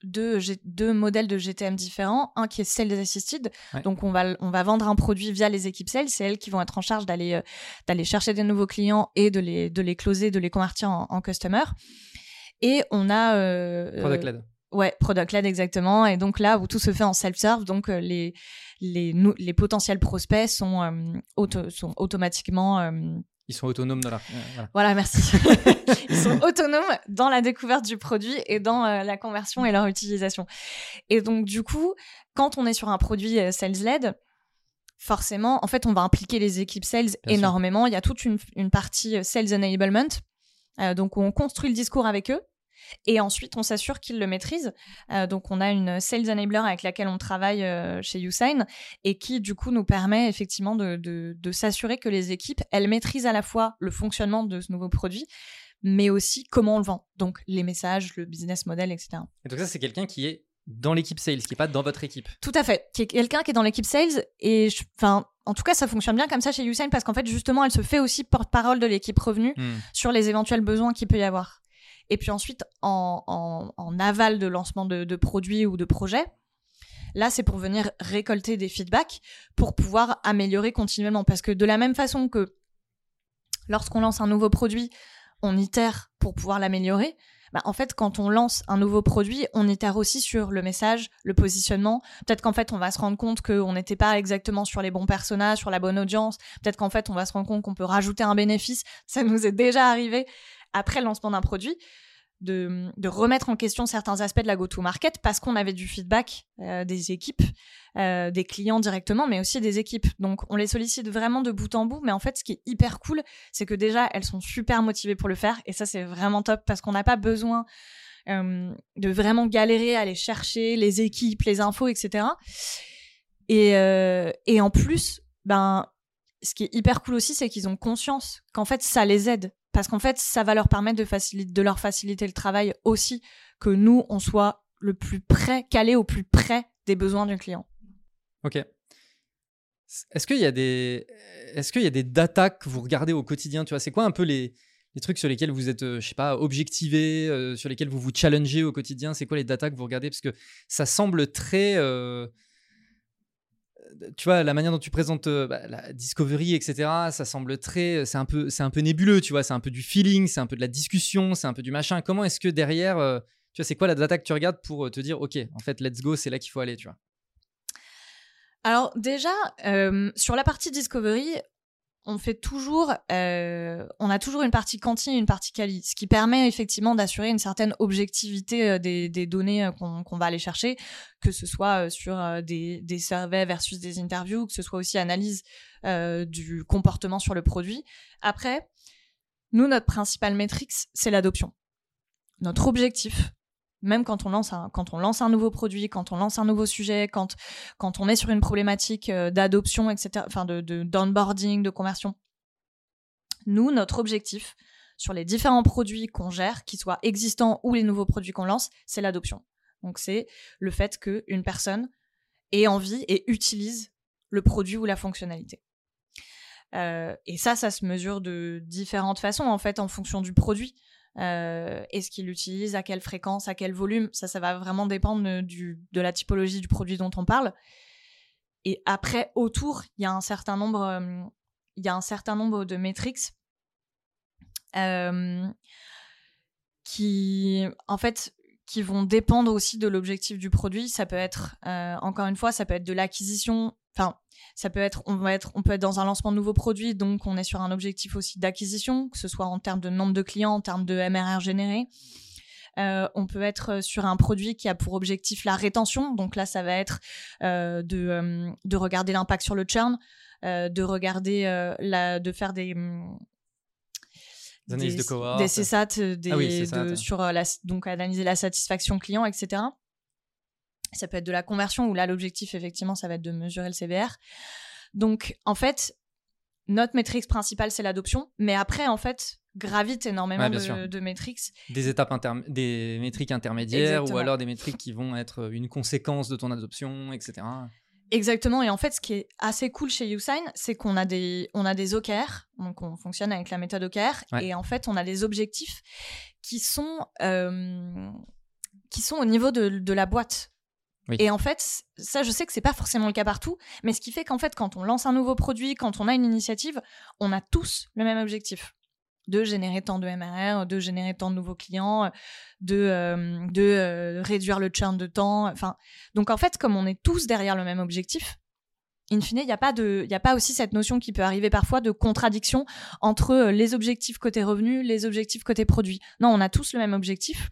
deux, deux modèles de GTM différents. Un qui est Sales Assisted. Donc, on va, on va vendre un produit via les équipes sales. C'est elles qui vont être en charge d'aller euh, d'aller chercher des nouveaux clients et de les, de les closer, de les convertir en, en customer. Et on a. Euh, product led. Ouais, product led exactement. Et donc là où tout se fait en self-serve, donc les, les, les potentiels prospects sont, auto, sont automatiquement ils sont autonomes dans la. Voilà. merci. Ils sont autonomes dans la découverte du produit et dans euh, la conversion et leur utilisation. Et donc, du coup, quand on est sur un produit euh, sales-led, forcément, en fait, on va impliquer les équipes sales énormément. Il y a toute une, une partie euh, sales enablement. donc, on construit le discours avec eux. Et ensuite, on s'assure qu'ils le maîtrisent. Euh, donc, on a une Sales Enabler avec laquelle on travaille euh, chez Usign et qui, du coup, nous permet effectivement de, de, s'assurer que les équipes, elles maîtrisent à la fois le fonctionnement de ce nouveau produit, mais aussi comment on le vend. Donc, les messages, le business model, etc. Et donc, ça, c'est quelqu'un qui est dans l'équipe sales, qui n'est pas dans votre équipe. Tout à fait. Qui est quelqu'un qui est dans l'équipe sales. Et enfin, en tout cas, ça fonctionne bien comme ça chez Usign parce qu'en fait, justement, elle se fait aussi porte-parole de l'équipe revenu hmm. sur les éventuels besoins qu'il peut y avoir. Et puis ensuite, en, aval de lancement de, produits ou de projets, là, c'est pour venir récolter des feedbacks pour pouvoir améliorer continuellement. Parce que de la même façon que lorsqu'on lance un nouveau produit, on itère pour pouvoir l'améliorer. Bah, en fait, quand on lance un nouveau produit, on itère aussi sur le message, le positionnement. Peut-être qu'en fait, on va se rendre compte qu'on n'était pas exactement sur les bons personnages, sur la bonne audience. Peut-être qu'en fait, on va se rendre compte qu'on peut rajouter un bénéfice. Ça nous est déjà arrivé après le lancement d'un produit, de, remettre en question certains aspects de la go-to-market parce qu'on avait du feedback euh, des équipes, euh, des clients directement, mais aussi des équipes. Donc on les sollicite vraiment de bout en bout, mais en fait ce qui est hyper cool, c'est que déjà elles sont super motivées pour le faire, et ça c'est vraiment top parce qu'on n'a pas besoin euh, de vraiment galérer à aller chercher les équipes, les infos, etc. Et, et en plus, ben, ce qui est hyper cool aussi, c'est qu'ils ont conscience qu'en fait, ça les aide parce qu'en fait, ça va leur permettre de, faciliter, de leur faciliter le travail aussi, que nous, on soit le plus près, calé au plus près des besoins du client. Ok. Est-ce qu'il y a des, est-ce qu'il y a des data que vous regardez au quotidien Tu vois, c'est quoi un peu les, trucs sur lesquels vous êtes, euh, je sais pas, objectivé, euh, sur lesquels vous vous challengez au quotidien? C'est quoi les data que vous regardez? Parce que ça semble très euh, tu vois, la manière dont tu présentes euh, bah, la Discovery, etc., ça semble très. C'est un, peu, c'est un peu nébuleux, tu vois. C'est un peu du feeling, c'est un peu de la discussion, c'est un peu du machin. Comment est-ce que derrière, euh, tu vois, c'est quoi la data que tu regardes pour euh, te dire, OK, en fait, let's go, c'est là qu'il faut aller, tu vois? Alors déjà, sur la partie Discovery, on fait toujours, euh, on a toujours une partie quanti et une partie quali, ce qui permet effectivement d'assurer une certaine objectivité euh, des, données euh, qu'on va aller chercher, que ce soit sur des, des surveys versus des interviews, que ce soit aussi analyse du comportement sur le produit. Après, nous, notre principale métrique, c'est l'adoption. Notre objectif, même quand on lance un, quand on lance un nouveau produit, quand on lance un nouveau sujet, quand, quand on est sur une problématique euh, d'adoption, etc., enfin de, de d'onboarding, de conversion. Nous, notre objectif sur les différents produits qu'on gère, qu'ils soient existants ou les nouveaux produits qu'on lance, c'est l'adoption. Donc c'est le fait qu'une personne ait envie et utilise le produit ou la fonctionnalité. Euh, et ça, ça se mesure de différentes façons, en fait, en fonction du produit. Est-ce qu'il l'utilise À quelle fréquence À quel volume? Ça, ça va vraiment dépendre du, de la typologie du produit dont on parle. Et après, autour, il y a un certain nombre, il y a un certain nombre de métriques qui, en fait, qui vont dépendre aussi de l'objectif du produit. Ça peut être, encore une fois, ça peut être de l'acquisition. Enfin, ça peut être, on va être, on peut être dans un lancement de nouveaux produits, donc on est sur un objectif aussi d'acquisition, que ce soit en termes de nombre de clients, en termes de MRR généré. Euh, on peut être sur un produit qui a pour objectif la rétention. Donc là, ça va être euh, de, de regarder l'impact sur le churn, euh, de regarder la, de faire des analyses de des CSAT, des, sur la, donc analyser la satisfaction client, etc. Ça peut être de la conversion où là l'objectif effectivement ça va être de mesurer le CVR. Donc en fait notre métrique principale c'est l'adoption, mais après en fait gravite énormément de, métriques. Des étapes des métriques intermédiaires ou alors des métriques qui vont être une conséquence de ton adoption, etc. Exactement. Et en fait, ce qui est assez cool chez YouSign, c'est qu'on a des, on a des OKR. Donc, on fonctionne avec la méthode OKR. Et en fait, on a des objectifs qui sont, euh, qui sont au niveau de, de la boîte. Et en fait, ça, je sais que c'est pas forcément le cas partout, mais ce qui fait qu'en fait, quand on lance un nouveau produit, quand on a une initiative, on a tous le même objectif de générer tant de MRR, de générer tant de nouveaux clients, de, euh, de euh, réduire le churn de temps. Enfin, donc en fait, comme on est tous derrière le même objectif, in fine, il n'y a, pas a pas aussi cette notion qui peut arriver parfois de contradiction entre euh, les objectifs côté revenus, les objectifs côté produit. Non, on a tous le même objectif.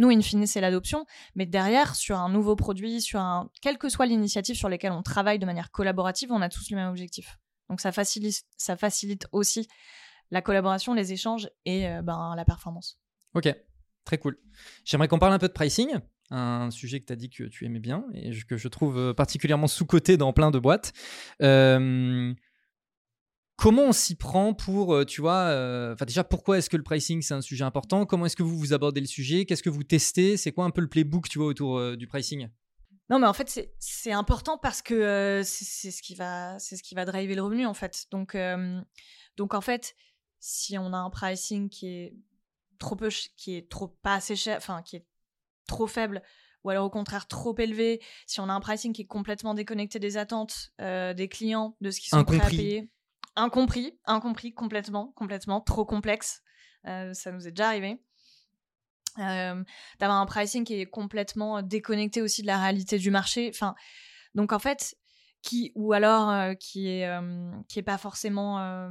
Nous, in fine, c'est l'adoption, mais derrière, sur un nouveau produit, sur un, quelle que soit l'initiative sur laquelle on travaille de manière collaborative, on a tous le même objectif. Donc ça facilite, aussi la collaboration, les échanges et euh, ben, la performance. Ok, très cool. J'aimerais qu'on parle un peu de pricing, un sujet que tu as dit que tu aimais bien et que je trouve euh, particulièrement sous-coté dans plein de boîtes. Euh, comment on s'y prend pour, tu vois, enfin déjà, pourquoi est-ce que le pricing c'est un sujet important? Comment est-ce que vous vous abordez le sujet? Qu'est-ce que vous testez? C'est quoi un peu le playbook, tu vois, autour du pricing? Non, mais en fait, c'est important parce que c'est ce qui va, c'est ce qui va driver le revenu, en fait. Donc, donc en fait, si on a un pricing qui est trop peu, qui est trop pas assez cher, enfin qui est trop faible, ou alors au contraire trop élevé, si on a un pricing qui est complètement déconnecté des attentes euh, des clients, de ce qu'ils sont prêts à payer, incompris, incompris complètement, complètement, trop complexe, euh, ça nous est déjà arrivé. Euh, d'avoir un pricing qui est complètement déconnecté aussi de la réalité du marché. Enfin, donc en fait, qui ou alors qui est qui est pas forcément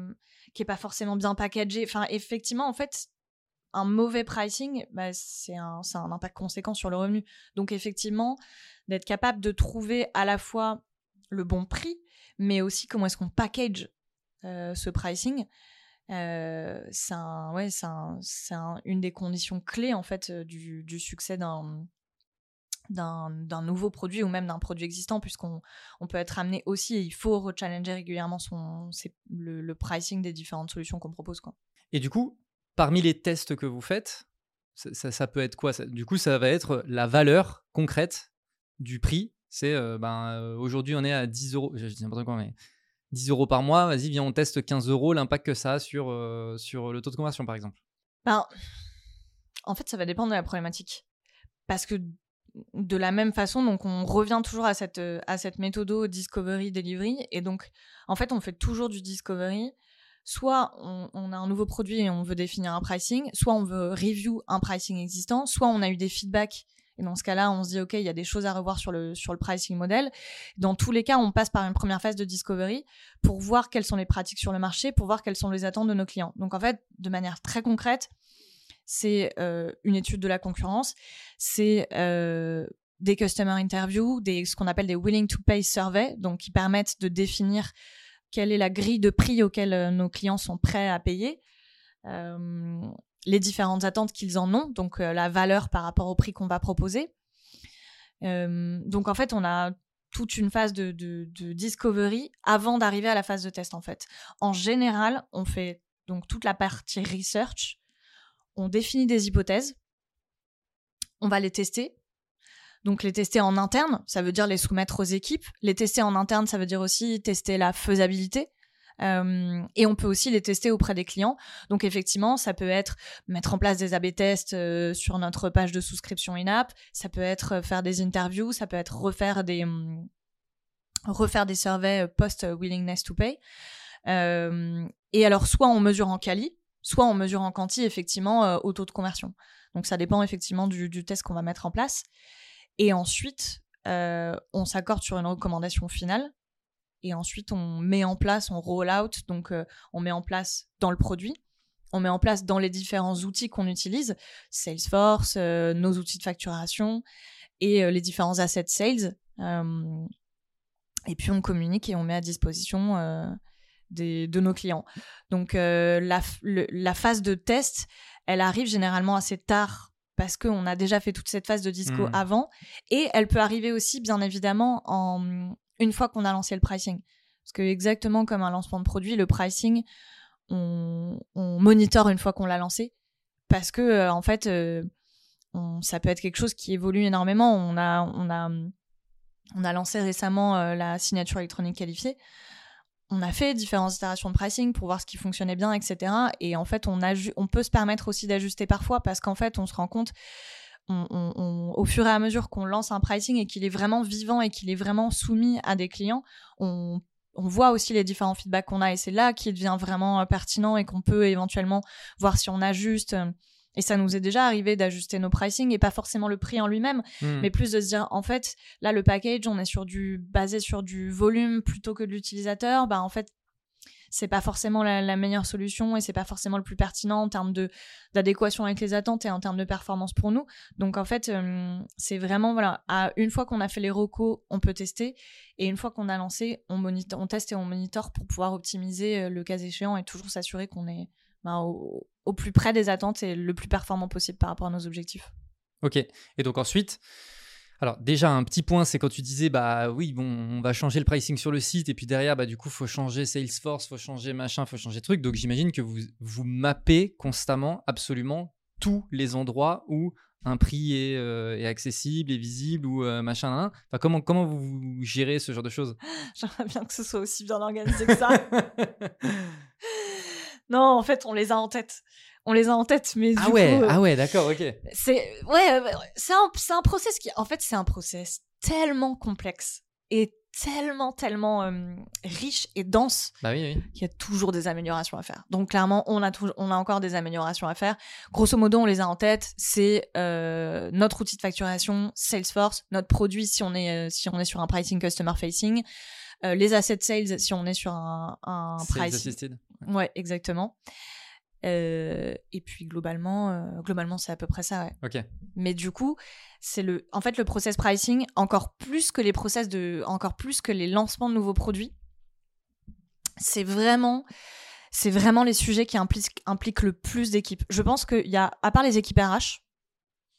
qui est pas forcément bien packagé. Enfin, effectivement, en fait, un mauvais pricing, bah, c'est un, un, impact conséquent sur le revenu. Donc, effectivement, d'être capable de trouver à la fois le bon prix, mais aussi comment est-ce qu'on package euh, ce pricing. Euh, c'est un, ouais, c'est une des conditions clés en fait du, du succès d'un nouveau produit ou même d'un produit existant, puisqu'on on peut être amené aussi, et il faut rechallenger régulièrement son, le, le, pricing des différentes solutions qu'on propose. Quoi. Et du coup, parmi les tests que vous faites, ça, ça, peut être quoi? Du coup, ça va être la valeur concrète du prix. C'est euh, ben, euh, aujourd'hui, on est à 10 euros, je dis n'importe quoi, mais 10 euros par mois, vas-y, viens, on teste 15 euros, l'impact que ça a sur, euh, sur le taux de conversion, par exemple. Ben, en fait, ça va dépendre de la problématique. Parce que de la même façon, donc on revient toujours à cette, euh, à cette méthode discovery delivery. Et donc, en fait, on fait toujours du discovery. Soit on, a un nouveau produit et on veut définir un pricing, soit on veut review un pricing existant, soit on a eu des feedbacks. Et dans ce cas-là, on se dit, OK, il y a des choses à revoir sur le, sur le pricing model. Dans tous les cas, on passe par une première phase de discovery pour voir quelles sont les pratiques sur le marché, pour voir quelles sont les attentes de nos clients. Donc, en fait, de manière très concrète, c'est euh, une étude de la concurrence, c'est euh, des customer interviews, ce qu'on appelle des willing to pay surveys, donc qui permettent de définir quelle est la grille de prix auquel euh, nos clients sont prêts à payer, les différentes attentes qu'ils en ont, donc la valeur par rapport au prix qu'on va proposer. donc en fait, on a toute une phase de, de discovery avant d'arriver à la phase de test en fait. En général, on fait donc toute la partie research on définit des hypothèses, on va les tester. Donc les tester en interne, ça veut dire les soumettre aux équipes. Les tester en interne, ça veut dire aussi tester la faisabilité. Euh, et on peut aussi les tester auprès des clients. Donc effectivement, ça peut être mettre en place des A/B tests euh, sur notre page de souscription in-app, ça peut être faire des interviews, ça peut être refaire des hum, refaire des surveys post willingness to pay. et alors soit on mesure en quali, soit on mesure en quanti effectivement au taux de conversion. Donc ça dépend effectivement du test qu'on va mettre en place. Et ensuite, on s'accorde sur une recommandation finale et ensuite on met en place, on roll out, donc euh, on met en place dans le produit, on met en place dans les différents outils qu'on utilise, Salesforce, euh, nos outils de facturation et euh, les différents assets sales. et puis on communique et on met à disposition des, de nos clients. Donc la, la phase de test, elle arrive généralement assez tard parce qu'on a déjà fait toute cette phase de disco mmh. avant. Et elle peut arriver aussi, bien évidemment, en, une fois qu'on a lancé le pricing. Parce que exactement comme un lancement de produit, le pricing, on, on monitor une fois qu'on l'a lancé. Parce que, euh, en fait, euh, ça peut être quelque chose qui évolue énormément. On a, on a, on a lancé récemment euh, la signature électronique qualifiée. On a fait différentes itérations de pricing pour voir ce qui fonctionnait bien, etc. Et en fait, on, on peut se permettre aussi d'ajuster parfois parce qu'en fait, on se rend compte au fur et à mesure qu'on lance un pricing et qu'il est vraiment vivant et qu'il est vraiment soumis à des clients, on, voit aussi les différents feedbacks qu'on a et c'est là qu'il devient vraiment euh, pertinent et qu'on peut éventuellement voir si on ajuste. Et ça nous est déjà arrivé d'ajuster nos pricing et pas forcément le prix en lui-même, hmm. mais plus de se dire en fait là le package on est sur du basé sur du volume plutôt que de l'utilisateur. Bah en fait c'est pas forcément la, meilleure solution et c'est pas forcément le plus pertinent en termes d'adéquation avec les attentes et en termes de performance pour nous. Donc en fait, euh, c'est vraiment voilà, une fois qu'on a fait les recos, on peut tester et une fois qu'on a lancé, on teste et on monitor pour pouvoir optimiser euh, le cas échéant et toujours s'assurer qu'on est ben, au, au plus près des attentes et le plus performant possible par rapport à nos objectifs. Ok. Et donc ensuite, alors déjà un petit point, c'est quand tu disais bah oui bon on va changer le pricing sur le site et puis derrière bah du coup faut changer Salesforce, faut changer machin, faut changer truc. Donc j'imagine que vous vous mappez constamment absolument tous les endroits où un prix est, euh, accessible, est visible ou euh, machin. Enfin, comment, comment vous, gérez ce genre de choses? J'aimerais bien que ce soit aussi bien organisé que ça. non, en fait, on les a en tête on les a en tête, mais ah ouais, ah ouais, d'accord, ok. C'est ouais, c'est un, c'est un process qui, en fait, c'est un process tellement complexe et tellement, tellement euh, riche et dense bah oui, oui. qu'il y a toujours des améliorations à faire. Donc clairement, on a, on a encore des améliorations à faire. Grosso modo, on les a en tête. C'est euh, notre outil de facturation, Salesforce, notre produit si on est, euh, si on est sur un pricing customer facing, les assets sales si on est sur un, un pricing. Assisted. Ouais, exactement. Euh, et puis globalement, euh, globalement c'est à peu près ça. Ouais. Ok. Mais du coup, c'est le, en fait, le process pricing encore plus que les process de, encore plus que les lancements de nouveaux produits. C'est vraiment, c'est vraiment les sujets qui impliquent, impliquent le plus d'équipes. Je pense qu'il y a, à part les équipes RH,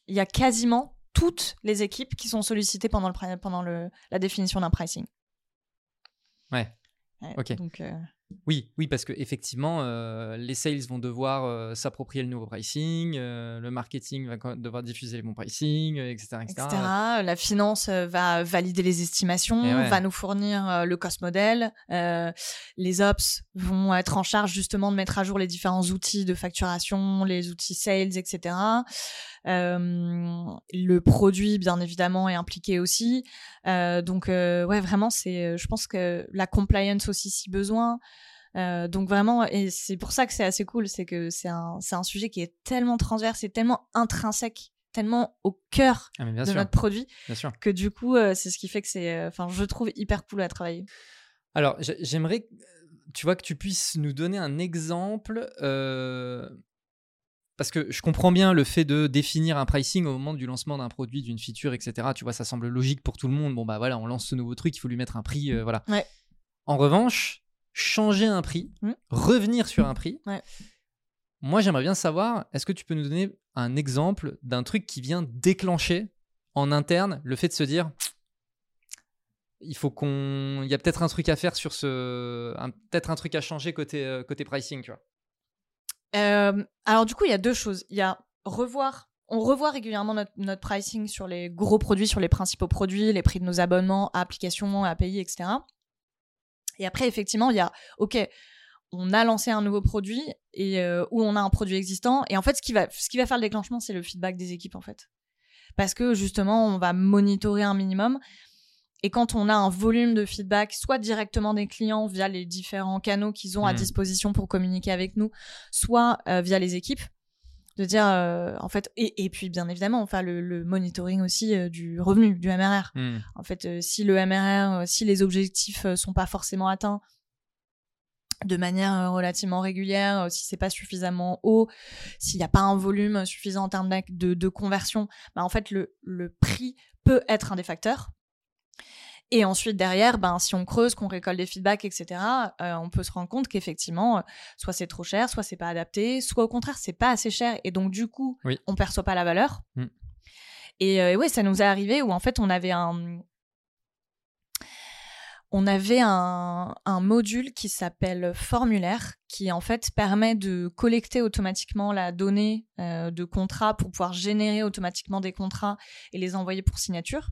il y a quasiment toutes les équipes qui sont sollicitées pendant, le, pendant le, la définition d'un pricing. Ouais. ok. Donc, euh, oui, oui, parce que effectivement, euh, les sales vont devoir euh, s'approprier le nouveau pricing, euh, le marketing va devoir diffuser les bons pricing, etc., etc., La finance va valider les estimations, va nous fournir le cost model. les ops vont être en charge justement de mettre à jour les différents outils de facturation, les outils sales, etc. le produit, bien évidemment, est impliqué aussi. donc, ouais, vraiment, c'est, je pense que la compliance aussi, si besoin. Euh, donc vraiment, et c'est pour ça que c'est assez cool, c'est que c'est un, c'est un sujet qui est tellement transverse et tellement intrinsèque, tellement au cœur ah, de notre produit, que du coup, euh, c'est ce qui fait que c'est, euh, enfin, je trouve hyper cool à travailler. Alors, j'aimerais, tu vois, que tu puisses nous donner un exemple. Parce que je comprends bien le fait de définir un pricing au moment du lancement d'un produit, d'une feature, etc. Tu vois, ça semble logique pour tout le monde. Bon, bah voilà, on lance ce nouveau truc, il faut lui mettre un prix, voilà. Ouais. En revanche, changer un prix, mmh. revenir sur un prix. Moi, j'aimerais bien savoir, est-ce que tu peux nous donner un exemple d'un truc qui vient déclencher en interne le fait de se dire il faut qu'on il y a peut-être un truc à faire sur ce peut-être un truc à changer côté euh, côté pricing tu vois? Alors du coup il y a deux choses il y a revoir on revoit régulièrement notre, pricing sur les gros produits sur les principaux produits les prix de nos abonnements applications API etc Et après, effectivement, il y a, OK, on a lancé un nouveau produit et euh, ou on a un produit existant. Et en fait, ce qui va, ce qui va faire le déclenchement, c'est le feedback des équipes, en fait. Parce que justement, on va monitorer un minimum. Et quand on a un volume de feedback, soit directement des clients via les différents canaux qu'ils ont à Mhm. disposition pour communiquer avec nous, soit euh, via les équipes, de dire, euh, en fait, et, et puis bien évidemment, enfin, le, le monitoring aussi euh, du revenu, du MRR. Hmm. En fait, si le MRR, si les objectifs sont pas forcément atteints de manière relativement régulière, si c'est pas suffisamment haut, s'il n'y a pas un volume suffisant en termes de, de conversion, bah, en fait, le, le prix peut être un des facteurs. Et ensuite, derrière, ben, si on creuse, qu'on récolte des feedbacks, etc., euh, on peut se rendre compte qu'effectivement, euh, soit c'est trop cher, soit c'est pas adapté, soit au contraire, c'est pas assez cher. Et donc, du coup, Oui. on perçoit pas la valeur. Mm. Et euh, ouais, ça nous est arrivé où en fait, on avait un, on avait un, un module qui s'appelle formulaire, qui en fait permet de collecter automatiquement la donnée euh, de contrat pour pouvoir générer automatiquement des contrats et les envoyer pour signature.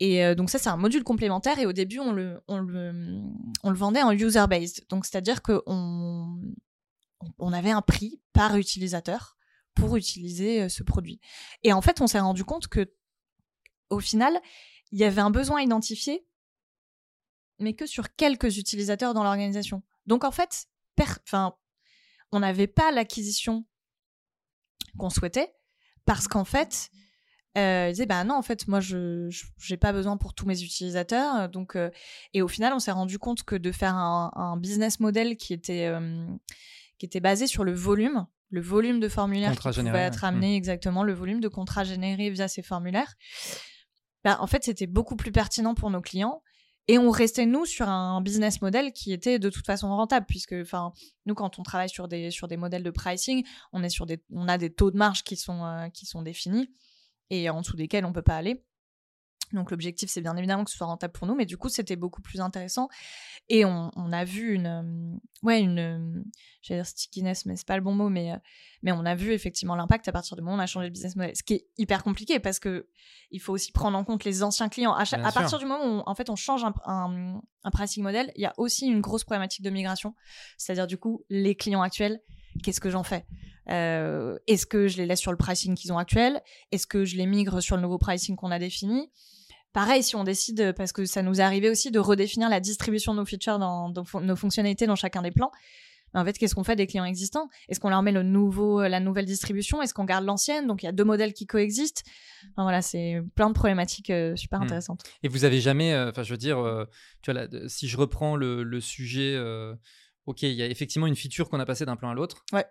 Et euh, donc ça, c'est un module complémentaire. Et au début, on le, on le, on le vendait en user-based. Donc c'est-à-dire qu'on on avait un prix par utilisateur pour utiliser euh, ce produit. Et en fait, on s'est rendu compte que au final, il y avait un besoin identifié, mais que sur quelques utilisateurs dans l'organisation. Donc en fait, on n'avait pas l'acquisition qu'on souhaitait parce qu'en fait, euh, ils disaient bah non en fait moi je j'ai pas besoin pour tous mes utilisateurs. Donc euh, et au final on s'est rendu compte que de faire un, un business model qui était euh, qui était basé sur le volume le volume de formulaires qui pouvait être amené exactement le volume de contrats générés via ces formulaires bah, en fait c'était beaucoup plus pertinent pour nos clients. Et on restait nous sur un business model qui était de toute façon rentable puisque enfin nous quand on travaille sur des sur des modèles de pricing on est sur des on a des taux de marge qui sont euh, qui sont définis et en dessous desquels on peut pas aller. Donc l'objectif, c'est bien évidemment que ce soit rentable pour nous, mais du coup, c'était beaucoup plus intéressant. Et on, on a vu une, euh, ouais, une, euh, j'allais dire stickiness, mais c'est pas le bon mot, mais, euh, mais on a vu effectivement l'impact à partir du moment où on a changé le business model. Ce qui est hyper compliqué parce que il faut aussi prendre en compte les anciens clients. À, partir du moment où, on- en fait, on change un, un, un pricing model, il y a aussi une grosse problématique de migration. C'est-à-dire, du coup, les clients actuels, qu'est-ce que j'en fais? Euh, Est-ce que je les laisse sur le pricing qu'ils ont actuel? Est-ce que je les migre sur le nouveau pricing qu'on a défini? Pareil, si on décide, parce que ça nous est arrivé aussi de redéfinir la distribution de nos features, dans, nos fonctionnalités dans chacun des plans. Mais en fait, qu'est-ce qu'on fait des clients existants? Est-ce qu'on leur met le nouveau, la nouvelle distribution? Est-ce qu'on garde l'ancienne? Donc il y a deux modèles qui coexistent. Enfin, voilà, c'est plein de problématiques euh, super Hmm. intéressantes. Et vous avez jamais, euh, enfin, je veux dire, tu vois, là, de- si je reprends le, le sujet, ok, il y a effectivement une feature qu'on a passée d'un plan à l'autre. Ouais.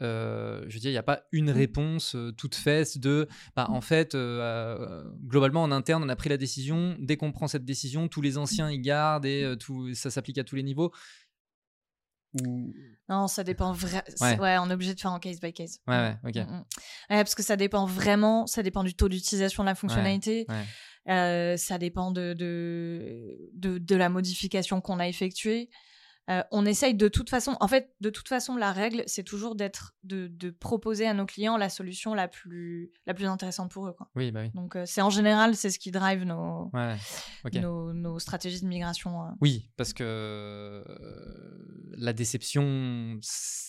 Euh, je veux dire, il n'y a pas une Mm. réponse euh, toute faite de, bah, en fait, euh, globalement en interne, on a pris la décision. Dès qu'on prend cette décision, tous les anciens y gardent et tout, ça s'applique à tous les niveaux. Ou Non, ça dépend vraiment. Ouais. Ouais. on est obligé de faire en case by case. ouais, ouais, ok. Mm, mm. Ouais, parce que ça dépend vraiment, ça dépend du taux d'utilisation de la fonctionnalité, ça dépend de, de, de, de la modification qu'on a effectuée. Euh, on essaye de toute façon, en fait, de toute façon, la règle, c'est toujours d'être, de, de proposer à nos clients la solution la plus, la plus intéressante pour eux. Quoi. Oui, bah oui. Donc, euh, c'est en général, c'est ce qui drive nos, Ouais, nos, nos stratégies de migration. euh. Oui, parce que la déception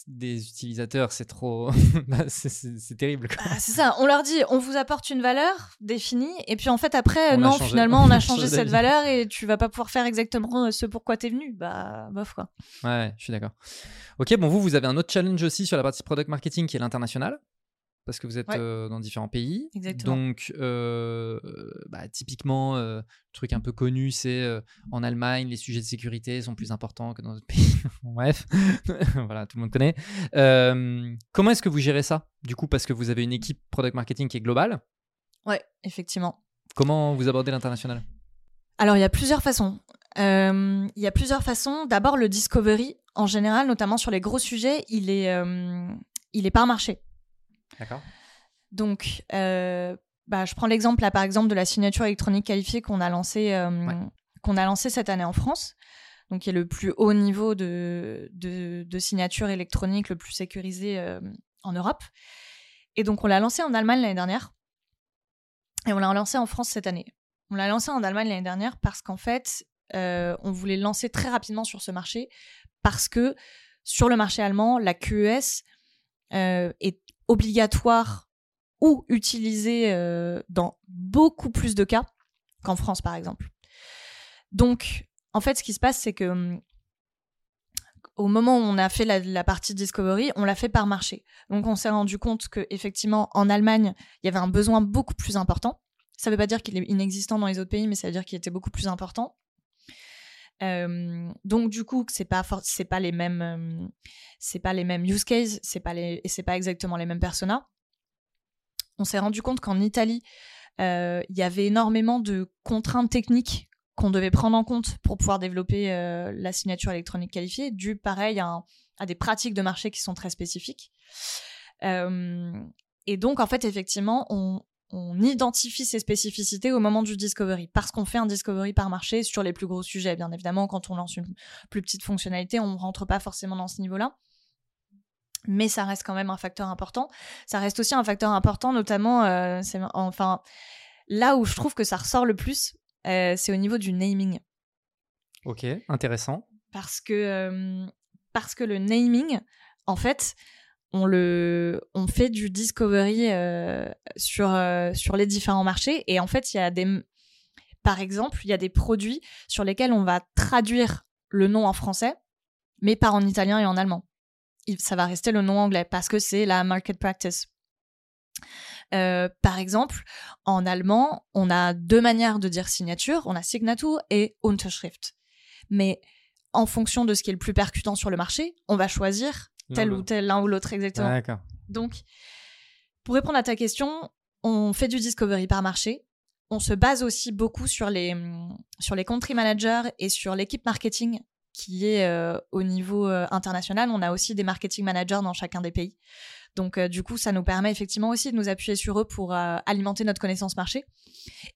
des utilisateurs, c'est trop. bah, c'est- terrible. Ah, c'est ça, on leur dit, on vous apporte une valeur définie, et puis en fait, après, On non, finalement, on a changé cette valeur et tu vas pas pouvoir faire exactement ce pourquoi t'es venu. Bah, bof, quoi. Ouais, ouais, je suis d'accord. Ok, bon, vous, vous avez un autre challenge aussi sur la partie product marketing qui est l'international. Parce que vous êtes Ouais. euh, dans différents pays. Exactement. Donc, euh, bah, typiquement, euh, le truc un peu connu, c'est en Allemagne, les sujets de sécurité sont plus importants que dans d'autres pays. Bref, voilà, tout le monde connaît. Comment est-ce que vous gérez ça Du coup, parce que vous avez une équipe product marketing qui est globale? Ouais, effectivement. Comment vous abordez l'international? Alors, il y a plusieurs façons. Euh, Il y a plusieurs façons. D'abord, le discovery, en général, notamment sur les gros sujets, il est, euh, il est par marché. D'accord. Donc, euh, bah, je prends l'exemple là, par exemple, de la signature électronique qualifiée qu'on a lancé, Ouais. qu'on a lancé cette année en France, donc qui est le plus haut niveau de, de, de signature électronique le plus sécurisé en Europe. Et donc, on l'a lancé en Allemagne l'année dernière, et on l'a lancé en France cette année. On l'a lancé en Allemagne l'année dernière parce qu'en fait, on voulait lancer très rapidement sur ce marché parce que sur le marché allemand, la QES est obligatoire ou utilisée dans beaucoup plus de cas qu'en France, par exemple. Donc, en fait, ce qui se passe, c'est que hum, au moment où on a fait la, partie Discovery, on l'a fait par marché. Donc, on s'est rendu compte que effectivement, en Allemagne, il y avait un besoin beaucoup plus important. Ça ne veut pas dire qu'il est inexistant dans les autres pays, mais ça veut dire qu'il était beaucoup plus important. Donc du coup, c'est pas pas les mêmes use cases, c'est pas les pas exactement les mêmes personas. On s'est rendu compte qu'en Italie, il y avait énormément de contraintes techniques qu'on devait prendre en compte pour pouvoir développer la signature électronique qualifiée, dû pareil à, des pratiques de marché qui sont très spécifiques. Et donc, en fait, effectivement, on, identifie ces spécificités au moment du discovery, parce qu'on fait un discovery par marché sur les plus gros sujets. Bien évidemment, quand on lance une plus petite fonctionnalité, on ne rentre pas forcément dans ce niveau-là. Mais ça reste quand même un facteur important. Ça reste aussi un facteur important, notamment, euh, enfin, là où je trouve que ça ressort le plus, euh, c'est au niveau du naming. Ok, intéressant. Parce que, parce que le naming, en fait, on, le, on fait du discovery euh, sur, euh, sur les différents marchés. Et en fait, il y a des. Par exemple, il y a des produits sur lesquels on va traduire le nom en français, mais pas en italien et en allemand. Ça va rester le nom anglais parce que c'est la market practice. Euh, par exemple, en allemand, on a deux manières de dire signature. On a Signatur et Unterschrift. Mais en fonction de ce qui est le plus percutant sur le marché, on va choisir tel ou tel, l'un ou l'autre exactement. Donc, pour répondre à ta question, on fait du discovery par marché. On se base aussi beaucoup sur les, sur les country managers et sur l'équipe marketing qui est euh, au niveau euh, international. On a aussi des marketing managers dans chacun des pays. Donc, euh, du coup, ça nous permet effectivement aussi de nous appuyer sur eux pour alimenter notre connaissance marché.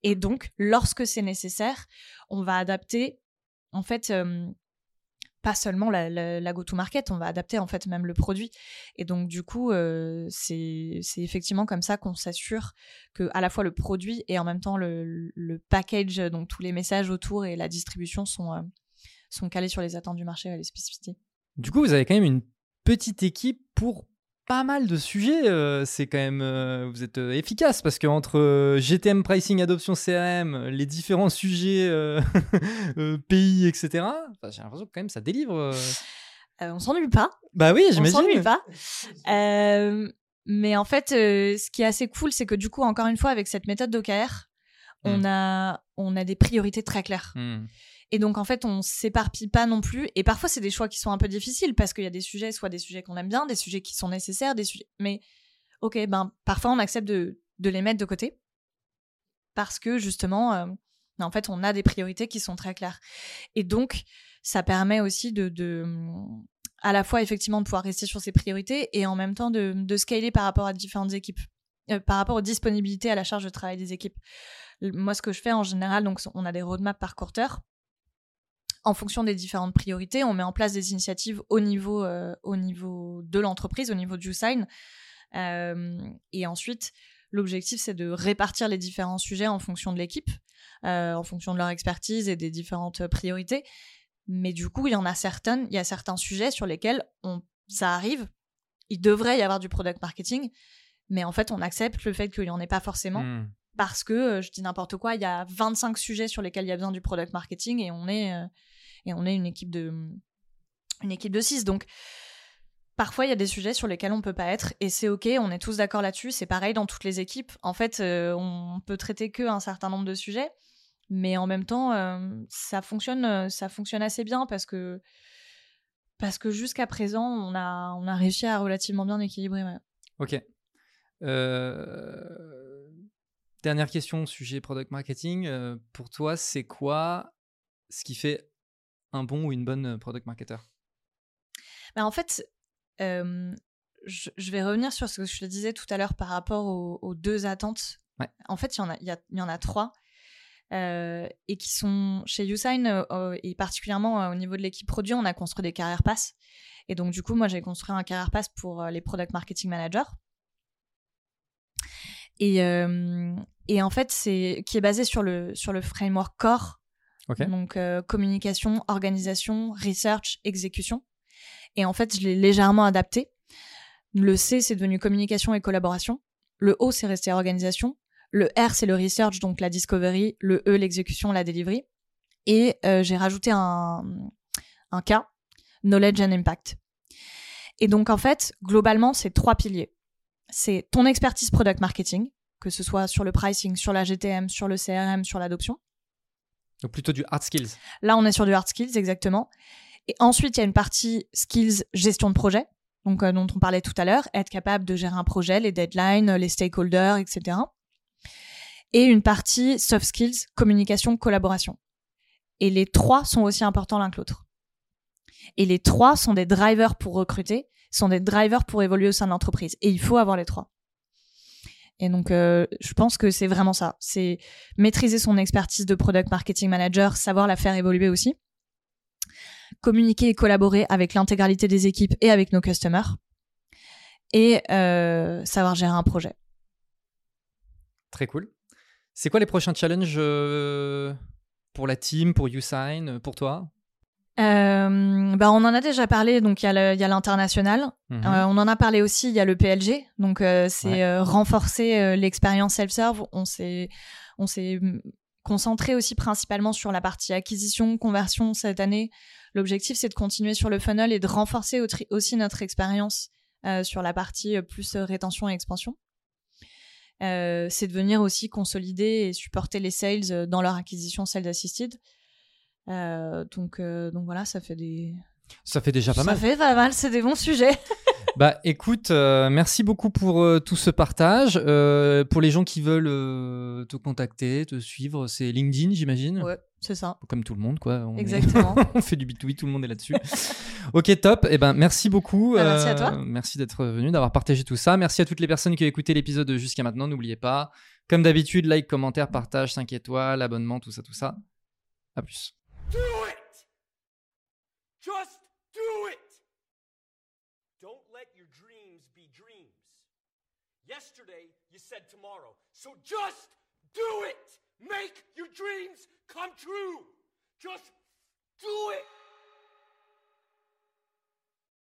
Et donc, lorsque c'est nécessaire, on va adapter, en fait, pas seulement la, go-to-market, on va adapter en fait même le produit. Et donc, du coup, c'est effectivement comme ça qu'on s'assure que à la fois le produit et en même temps le, le, package, donc tous les messages autour et la distribution sont, sont calés sur les attentes du marché et les spécificités. Du coup, vous avez quand même une petite équipe pour pas mal de sujets. Euh, c'est quand même, euh, vous êtes euh, efficace parce que entre GTM pricing, adoption CRM, les différents sujets pays, etc. j'ai l'impression que quand même ça délivre. on s'ennuie pas. Bah oui, j'imagine. On s'ennuie pas. mais en fait, ce qui est assez cool, c'est que du coup, encore une fois, avec cette méthode d'OKR, on mmh. a on a des priorités très claires. Mmh. Et donc, en fait, on s'éparpille pas non plus. Et parfois, c'est des choix qui sont un peu difficiles parce qu'il y a des sujets, soit des sujets qu'on aime bien, des sujets qui sont nécessaires, des sujets. Mais, ok, ben, parfois, on accepte de, les mettre de côté parce que justement, euh, en fait, on a des priorités qui sont très claires. Et donc, ça permet aussi de, à la fois, effectivement, de pouvoir rester sur ses priorités et en même temps de, de scaler par rapport à différentes équipes, euh, par rapport aux disponibilités à la charge de travail des équipes. Moi, ce que je fais en général, donc, on a des roadmaps par quarter en fonction des différentes priorités, on met en place des initiatives au niveau, euh, au niveau de l'entreprise, au niveau du sign. Euh, et ensuite, l'objectif, c'est de répartir les différents sujets en fonction de l'équipe, euh, en fonction de leur expertise et des différentes priorités. Mais du coup, il y en a certaines, il y a certains sujets sur lesquels ça arrive. Il devrait y avoir du product marketing, mais en fait, on accepte le fait qu'il n'y en ait pas forcément. Hmm. Parce que, je dis n'importe quoi, il y a 25 sujets sur lesquels il y a besoin du product marketing et on est et on est une équipe de une équipe de 6 donc Parfois, il y a des sujets sur lesquels on peut pas être et c'est ok, on est tous d'accord là-dessus. C'est pareil dans toutes les équipes. En fait, euh, on peut traiter que un certain nombre de sujets, mais en même temps, euh, ça fonctionne, euh, ça fonctionne assez bien parce que parce que jusqu'à présent, on a on a réussi à relativement bien équilibrer. Ok. Dernière question, sujet product marketing. pour toi, c'est quoi ce qui fait un bon ou une bonne product marketer? Bah, En fait, je, vais revenir sur ce que je te disais tout à l'heure par rapport aux, deux attentes. En fait, il y, en a, il y, en a trois. et qui sont chez Usign, et particulièrement au niveau de l'équipe produit, on a construit des carrières pass. Et donc, du coup, moi, j'ai construit un carrière pass pour les product marketing managers. Et, et en fait, c'est qui est basé sur le, sur le framework core Donc communication, organisation, research, exécution. Et en fait, je l'ai légèrement adapté. Le C, c'est devenu communication et collaboration. Le O, c'est resté organisation. Le R, c'est le research, donc la discovery. Le E, l'exécution, la delivery. Et j'ai rajouté un, un K, knowledge and impact. Et donc, en fait, globalement, c'est trois piliers. C'est ton expertise product marketing, que ce soit sur le pricing, sur la GTM, sur le CRM, sur l'adoption. Donc plutôt du hard skills. Là, on est sur du hard skills, exactement. Et ensuite, il y a une partie skills gestion de projet, donc euh, dont on parlait tout à l'heure, être capable de gérer un projet, les deadlines, les stakeholders, etc. Et une partie soft skills, communication, collaboration. Et les trois sont aussi importants l'un que l'autre. Et les trois sont des drivers pour recruter, sont des drivers pour évoluer au sein de l'entreprise. Et il faut avoir les trois. Et donc, euh, je pense que c'est vraiment ça. C'est maîtriser son expertise de product marketing manager, savoir la faire évoluer aussi. Communiquer et collaborer avec l'intégralité des équipes et avec nos customers. Et euh, savoir gérer un projet. Très cool. C'est quoi les prochains challenges euh, pour la team, pour YouSign, pour toi? Euh, bah on en a déjà parlé, donc il y a l'international. Mhm. Euh, on en a parlé aussi, il y a le PLG, donc euh, c'est euh, renforcer l'expérience self-serve. On s'est on s'est concentré aussi principalement sur la partie acquisition, conversion cette année. L'objectif c'est de continuer sur le funnel et de renforcer aussi notre expérience sur la partie plus rétention et expansion. c'est de venir aussi consolider et supporter les sales dans leur acquisition sales assisted. Euh, donc, euh, donc voilà, ça fait des. Ça fait déjà pas mal. Ça fait pas mal, c'est des bons sujets. bah écoute, euh, merci beaucoup pour tout ce partage. pour les gens qui veulent te contacter, te suivre, c'est LinkedIn, j'imagine. Ouais, c'est ça. Comme tout le monde, quoi. On Exactement. on fait du B2B, tout le monde est là-dessus. ok, top. Eh ben merci beaucoup. Bah, merci à toi. Merci d'être venu, d'avoir partagé tout ça. Merci à toutes les personnes qui ont écouté l'épisode jusqu'à maintenant. N'oubliez pas, comme d'habitude, like, commentaire, partage, 5 étoiles, abonnement, tout ça, tout ça. À plus. Do it! Just do it! Don't let your dreams be dreams. Yesterday, you said tomorrow. So just do it! Make your dreams come true! Just do it!